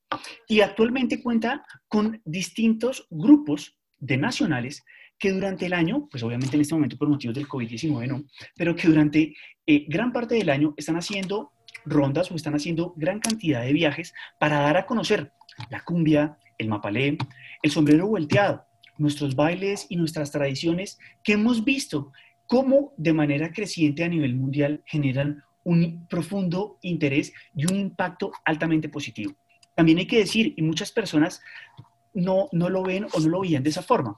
y actualmente cuenta con distintos grupos de nacionales que durante el año, pues obviamente en este momento por motivos del COVID-19 no, pero que durante eh, gran parte del año están haciendo rondas o están haciendo gran cantidad de viajes para dar a conocer la cumbia, el mapalé, el sombrero volteado, nuestros bailes y nuestras tradiciones que hemos visto cómo de manera creciente a nivel mundial generan un profundo interés y un impacto altamente positivo. También hay que decir, y muchas personas no, no lo ven o no lo veían de esa forma,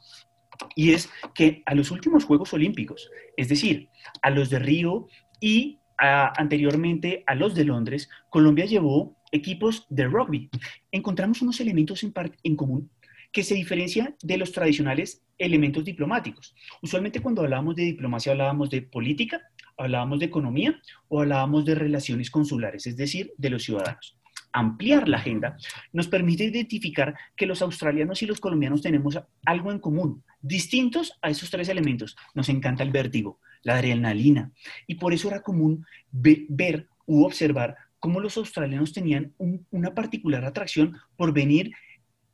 y es que a los últimos Juegos Olímpicos, es decir, a los de Río y anteriormente a los de Londres, Colombia llevó equipos de rugby. Encontramos unos elementos en, en común que se diferencian de los tradicionales elementos diplomáticos. Usualmente cuando hablábamos de diplomacia hablábamos de política, hablábamos de economía o hablábamos de relaciones consulares, es decir, de los ciudadanos. Ampliar la agenda nos permite identificar que los australianos y los colombianos tenemos algo en común, distintos a esos tres elementos. Nos encanta el vértigo, la adrenalina, y por eso era común ver u observar cómo los australianos tenían una particular atracción por venir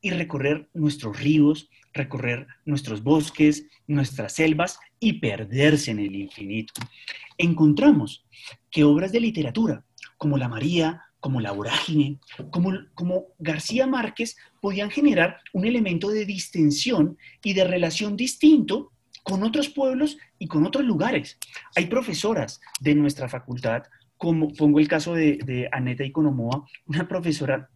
y recorrer nuestros ríos, recorrer nuestros bosques, nuestras selvas y perderse en el infinito. Encontramos que obras de literatura como La María, como La Vorágine, como, como García Márquez, podían generar un elemento de distensión y de relación distinto con otros pueblos y con otros lugares. Hay profesoras de nuestra facultad, como pongo el caso de, de Aneta Iconomoa, una profesora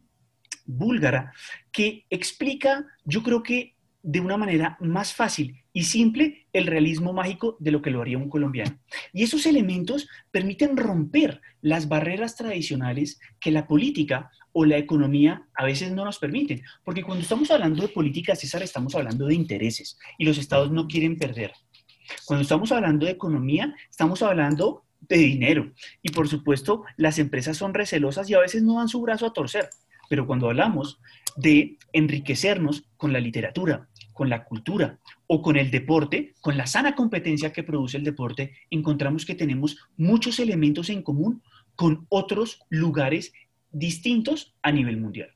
búlgara, que explica, yo creo que de una manera más fácil y simple el realismo mágico de lo que lo haría un colombiano. Y esos elementos permiten romper las barreras tradicionales que la política o la economía a veces no nos permiten. Porque cuando estamos hablando de política, César, estamos hablando de intereses y los estados no quieren perder. Cuando estamos hablando de economía, estamos hablando de dinero. Y por supuesto, las empresas son recelosas y a veces no dan su brazo a torcer. Pero cuando hablamos de enriquecernos con la literatura, con la cultura o con el deporte, con la sana competencia que produce el deporte, encontramos que tenemos muchos elementos en común con otros lugares distintos a nivel mundial.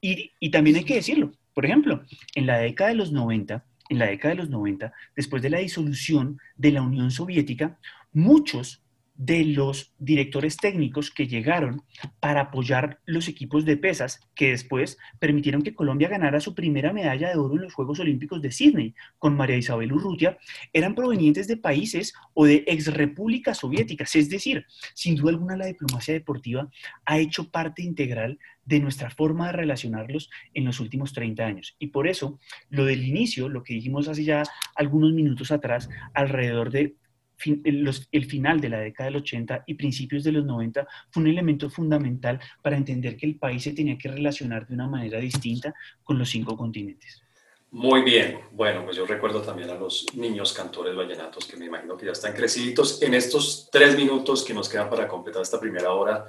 Y, también hay que decirlo, por ejemplo, en la década de los 90, en la década de los 90, después de la disolución de la Unión Soviética, muchos de los directores técnicos que llegaron para apoyar los equipos de pesas que después permitieron que Colombia ganara su primera medalla de oro en los Juegos Olímpicos de Sydney con María Isabel Urrutia, eran provenientes de países o de exrepúblicas soviéticas. Es decir, sin duda alguna la diplomacia deportiva ha hecho parte integral de nuestra forma de relacionarlos en los últimos 30 años. Y por eso, lo del inicio, lo que dijimos hace ya algunos minutos atrás, alrededor de el final de la década del 80 y principios de los 90 fue un elemento fundamental para entender que el país se tenía que relacionar de una manera distinta con los cinco continentes. Muy bien, bueno, pues yo recuerdo también a los niños cantores vallenatos que me imagino que ya están crecidos. En estos tres minutos que nos quedan para completar esta primera hora,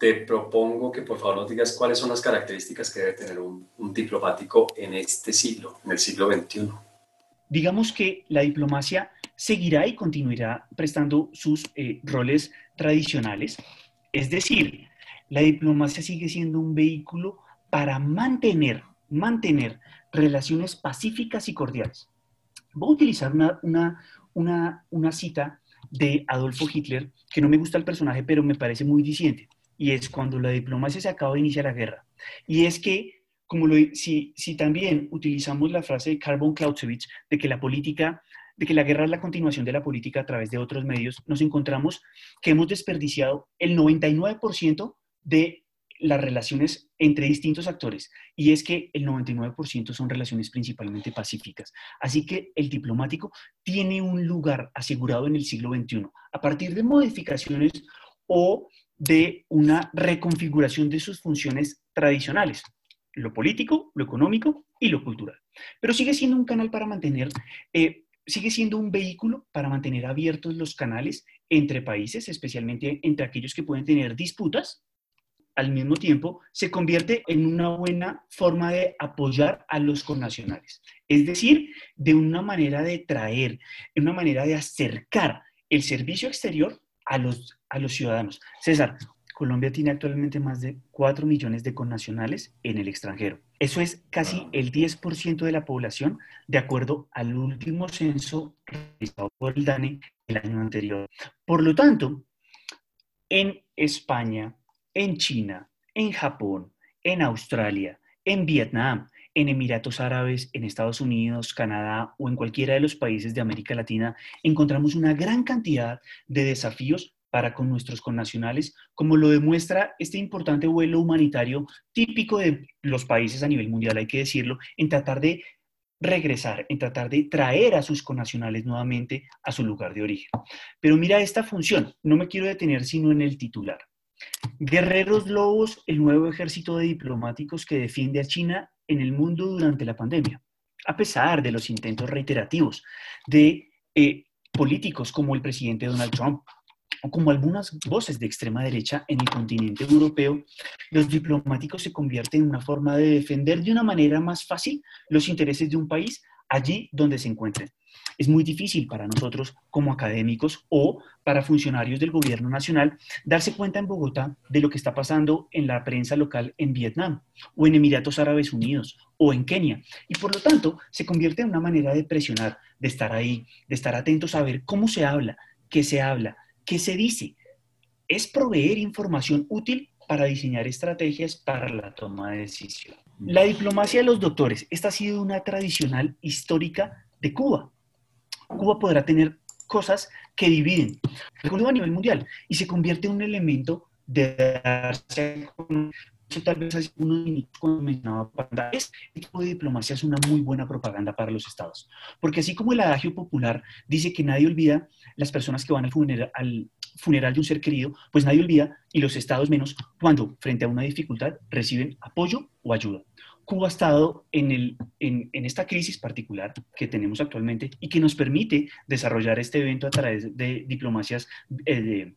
te propongo que por favor nos digas cuáles son las características que debe tener un, un diplomático en este siglo, en el siglo XXI. Digamos que la diplomacia seguirá y continuará prestando sus eh, roles tradicionales. Es decir, la diplomacia sigue siendo un vehículo para mantener, mantener relaciones pacíficas y cordiales. Voy a utilizar una, una, una, cita de Adolfo Hitler, que no me gusta el personaje, pero me parece muy diciente, y es cuando la diplomacia se acaba, inicia la guerra. Y es que, como lo, si, si también utilizamos la frase de Carbon Clausewitz de que la política de que la guerra es la continuación de la política a través de otros medios, nos encontramos que hemos desperdiciado el 99% de las relaciones entre distintos actores y es que el 99% son relaciones principalmente pacíficas. Así que el diplomático tiene un lugar asegurado en el siglo XXI a partir de modificaciones o de una reconfiguración de sus funciones tradicionales, lo político, lo económico y lo cultural. Pero sigue siendo un canal para mantener eh, sigue siendo un vehículo para mantener abiertos los canales entre países, especialmente entre aquellos que pueden tener disputas. Al mismo tiempo, se convierte en una buena forma de apoyar a los connacionales, es decir, de una manera de traer, de una manera de acercar el servicio exterior a los, a los ciudadanos. César, Colombia tiene actualmente más de 4 millones de connacionales en el extranjero. Eso es casi el 10% de la población, de acuerdo al último censo realizado por el DANE el año anterior. Por lo tanto, en España, en China, en Japón, en Australia, en Vietnam, en Emiratos Árabes, en Estados Unidos, Canadá o en cualquiera de los países de América Latina, encontramos una gran cantidad de desafíos para con nuestros connacionales, como lo demuestra este importante vuelo humanitario típico de los países a nivel mundial, hay que decirlo, en tratar de regresar, en tratar de traer a sus connacionales nuevamente a su lugar de origen. Pero mira esta función, no me quiero detener sino en el titular. Guerreros Lobos, el nuevo ejército de diplomáticos que defiende a China en el mundo durante la pandemia. A pesar de los intentos reiterativos de eh, políticos como el presidente Donald Trump o como algunas voces de extrema derecha en el continente europeo, los diplomáticos se convierten en una forma de defender de una manera más fácil los intereses de un país allí donde se encuentren. Es muy difícil para nosotros como académicos o para funcionarios del gobierno nacional darse cuenta en Bogotá de lo que está pasando en la prensa local en Vietnam o en Emiratos Árabes Unidos o en Kenia. Y por lo tanto se convierte en una manera de presionar, de estar ahí, de estar atentos a ver cómo se habla, qué se habla, ¿Qué se dice? Es proveer información útil para diseñar estrategias para la toma de decisión. La diplomacia de los doctores, esta ha sido una tradicional histórica de Cuba. Cuba podrá tener cosas que dividen, a nivel mundial, y se convierte en un elemento de darse tal vez hace unos minutos cuando mencionaba propaganda, este tipo de diplomacia es una muy buena propaganda para los estados. Porque así como el adagio popular dice que nadie olvida las personas que van al funeral, al funeral de un ser querido, pues nadie olvida, y los estados menos, cuando frente a una dificultad reciben apoyo o ayuda. Cuba ha estado en, el, en, en, esta crisis particular que tenemos actualmente y que nos permite desarrollar este evento a través de diplomacias, eh, de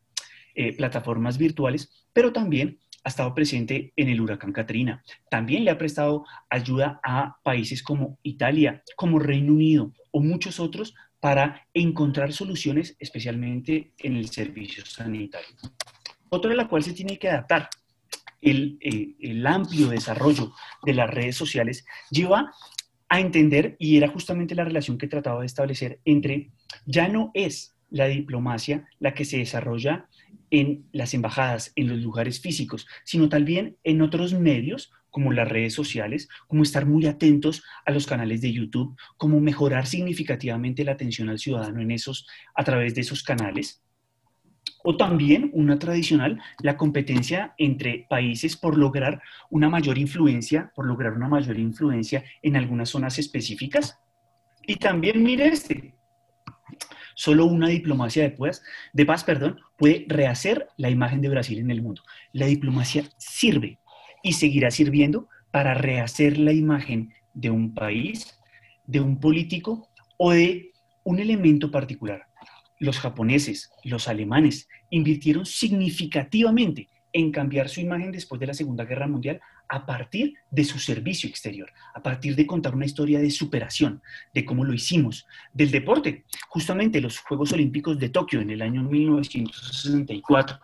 eh, plataformas virtuales, pero también ha estado presente en el huracán Katrina. También le ha prestado ayuda a países como Italia, como Reino Unido o muchos otros para encontrar soluciones, especialmente en el servicio sanitario. Otra de la cual se tiene que adaptar. El, eh, el amplio desarrollo de las redes sociales lleva a entender, y era justamente la relación que trataba de establecer entre, ya no es la diplomacia la que se desarrolla en las embajadas, en los lugares físicos, sino también en otros medios como las redes sociales, como estar muy atentos a los canales de YouTube, como mejorar significativamente la atención al ciudadano en esos, a través de esos canales. O también una tradicional, la competencia entre países por lograr una mayor influencia, por lograr una mayor influencia en algunas zonas específicas. Y también mire este, Solo una diplomacia de paz, de paz perdón, puede rehacer la imagen de Brasil en el mundo. La diplomacia sirve y seguirá sirviendo para rehacer la imagen de un país, de un político o de un elemento particular. Los japoneses, los alemanes invirtieron significativamente en cambiar su imagen después de la Segunda Guerra Mundial a partir de su servicio exterior, a partir de contar una historia de superación, de cómo lo hicimos, del deporte. Justamente los Juegos Olímpicos de Tokio en el año 1964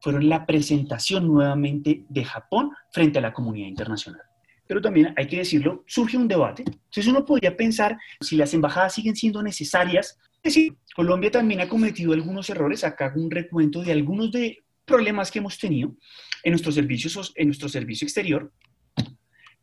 fueron la presentación nuevamente de Japón frente a la comunidad internacional. Pero también hay que decirlo, surge un debate. Entonces uno podría pensar si las embajadas siguen siendo necesarias. Es decir, Colombia también ha cometido algunos errores. Acá hago un recuento de algunos de problemas que hemos tenido en nuestro servicio, en nuestro servicio exterior,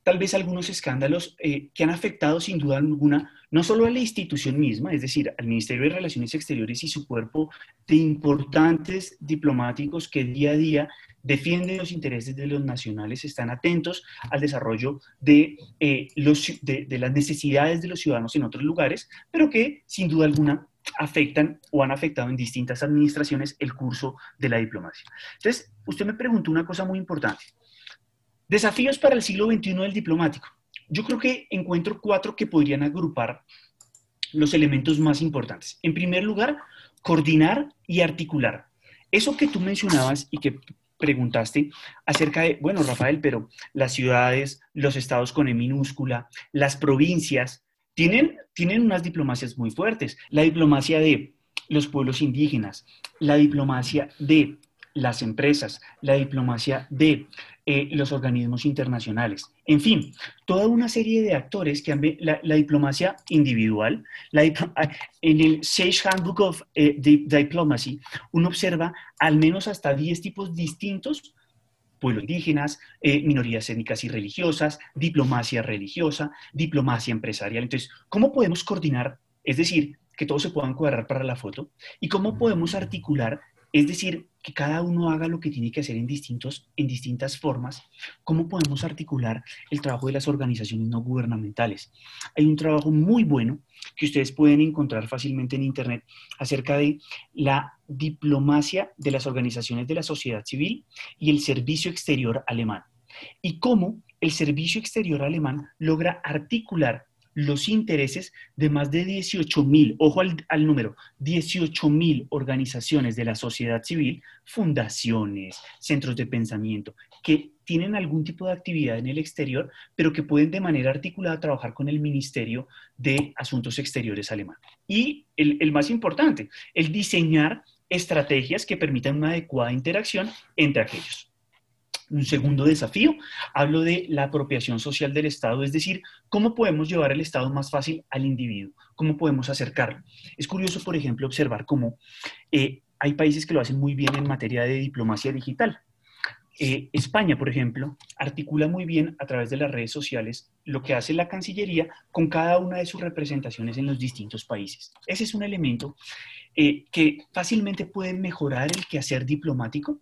tal vez algunos escándalos eh, que han afectado sin duda alguna no solo a la institución misma, es decir, al Ministerio de Relaciones Exteriores y su cuerpo de importantes diplomáticos que día a día defienden los intereses de los nacionales, están atentos al desarrollo de, eh, los, de las necesidades de los ciudadanos en otros lugares, pero que sin duda alguna afectan o han afectado en distintas administraciones el curso de la diplomacia. Entonces, usted me preguntó una cosa muy importante. Desafíos para el siglo XXI del diplomático. Yo creo que encuentro cuatro que podrían agrupar los elementos más importantes. En primer lugar, coordinar y articular. Eso que tú mencionabas y que preguntaste acerca de, bueno, Rafael, pero las ciudades, los estados con E minúscula, las provincias, tienen, tienen unas diplomacias muy fuertes. La diplomacia de los pueblos indígenas, la diplomacia de las empresas, la diplomacia de eh, los organismos internacionales. En fin, toda una serie de actores que han la, la diplomacia individual, la, (laughs) en el Sage Handbook of eh, Diplomacy, uno observa al menos hasta 10 tipos distintos pueblos indígenas, eh, minorías étnicas y religiosas, diplomacia religiosa, diplomacia empresarial. Entonces, ¿cómo podemos coordinar? Es decir, que todos se puedan cuadrar para la foto y cómo podemos articular, es decir, que cada uno haga lo que tiene que hacer en, distintos, en distintas formas, cómo podemos articular el trabajo de las organizaciones no gubernamentales. Hay un trabajo muy bueno que ustedes pueden encontrar fácilmente en Internet acerca de la diplomacia de las organizaciones de la sociedad civil y el servicio exterior alemán y cómo el servicio exterior alemán logra articular los intereses de más de 18 mil, ojo al, número, 18 mil organizaciones de la sociedad civil, fundaciones, centros de pensamiento, que tienen algún tipo de actividad en el exterior, pero que pueden de manera articulada trabajar con el Ministerio de Asuntos Exteriores alemán. Y el, el más importante, el diseñar estrategias que permitan una adecuada interacción entre aquellos. Un segundo desafío, hablo de la apropiación social del Estado, es decir, cómo podemos llevar el Estado más fácil al individuo, cómo podemos acercarlo. Es curioso, por ejemplo, observar cómo eh, hay países que lo hacen muy bien en materia de diplomacia digital. Eh, España, por ejemplo, articula muy bien a través de las redes sociales lo que hace la Cancillería con cada una de sus representaciones en los distintos países. Ese es un elemento eh, que fácilmente puede mejorar el quehacer diplomático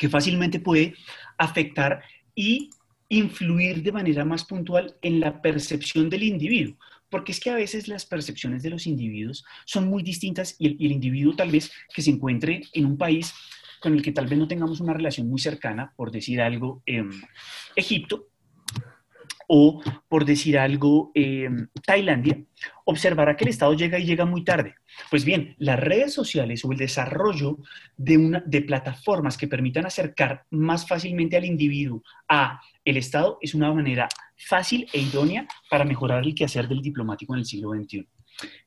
que fácilmente puede afectar y influir de manera más puntual en la percepción del individuo. Porque es que a veces las percepciones de los individuos son muy distintas y el, individuo tal vez que se encuentre en un país con el que tal vez no tengamos una relación muy cercana, por decir algo, Egipto, o, por decir algo, em, Tailandia, observará que el Estado llega y llega muy tarde. Pues bien, las redes sociales o el desarrollo de, una, de plataformas que permitan acercar más fácilmente al individuo a el Estado es una manera fácil e idónea para mejorar el quehacer del diplomático en el siglo XXI.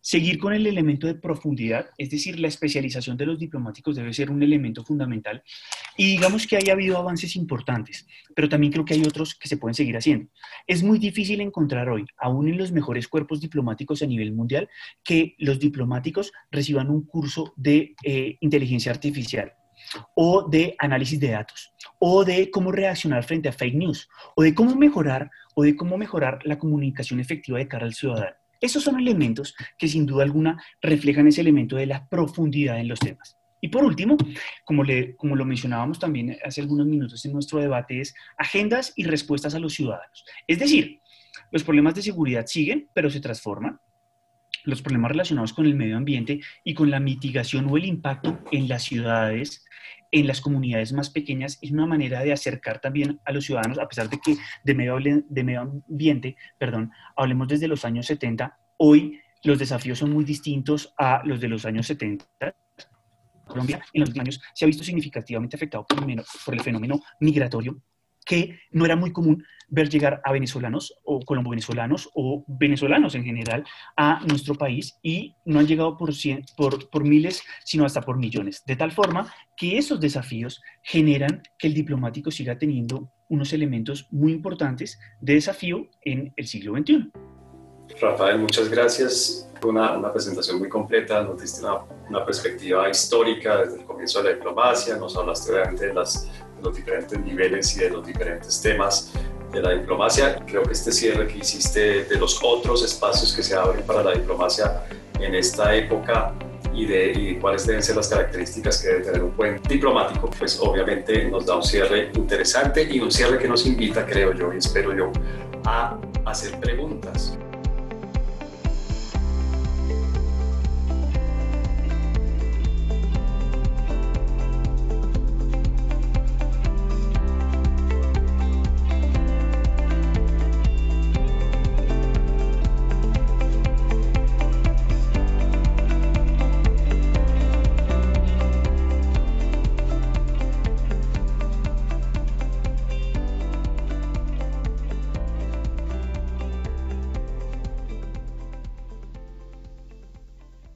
Seguir con el elemento de profundidad, es decir, la especialización de los diplomáticos debe ser un elemento fundamental. Y digamos que haya habido avances importantes, pero también creo que hay otros que se pueden seguir haciendo. Es muy difícil encontrar hoy, aún en los mejores cuerpos diplomáticos a nivel mundial, que los diplomáticos reciban un curso de eh, inteligencia artificial o de análisis de datos, o de cómo reaccionar frente a fake news, o de cómo mejorar, o de cómo mejorar la comunicación efectiva de cara al ciudadano. Esos son elementos que sin duda alguna reflejan ese elemento de la profundidad en los temas. Y por último, como, como lo mencionábamos también hace algunos minutos en nuestro debate, es agendas y respuestas a los ciudadanos. Es decir, los problemas de seguridad siguen, pero se transforman. Los problemas relacionados con el medio ambiente y con la mitigación o el impacto en las ciudades en las comunidades más pequeñas es una manera de acercar también a los ciudadanos, a pesar de que de medio, de medio ambiente, perdón, hablemos desde los años 70, hoy los desafíos son muy distintos a los de los años 70. Colombia en los últimos años se ha visto significativamente afectado por el fenómeno migratorio que no era muy común ver llegar a venezolanos o colombo-venezolanos o venezolanos en general a nuestro país y no han llegado por, por, por miles, sino hasta por millones. De tal forma que esos desafíos generan que el diplomático siga teniendo unos elementos muy importantes de desafío en el siglo XXI. Rafael, muchas gracias. Una, una, presentación muy completa, nos diste una, una, perspectiva histórica desde el comienzo de la diplomacia, nos hablaste obviamente de las los diferentes niveles y de los diferentes temas de la diplomacia. Creo que este cierre que hiciste de los otros espacios que se abren para la diplomacia en esta época y de, cuáles deben ser las características que debe tener un buen diplomático, pues obviamente nos da un cierre interesante y un cierre que nos invita, creo yo y espero yo, a hacer preguntas.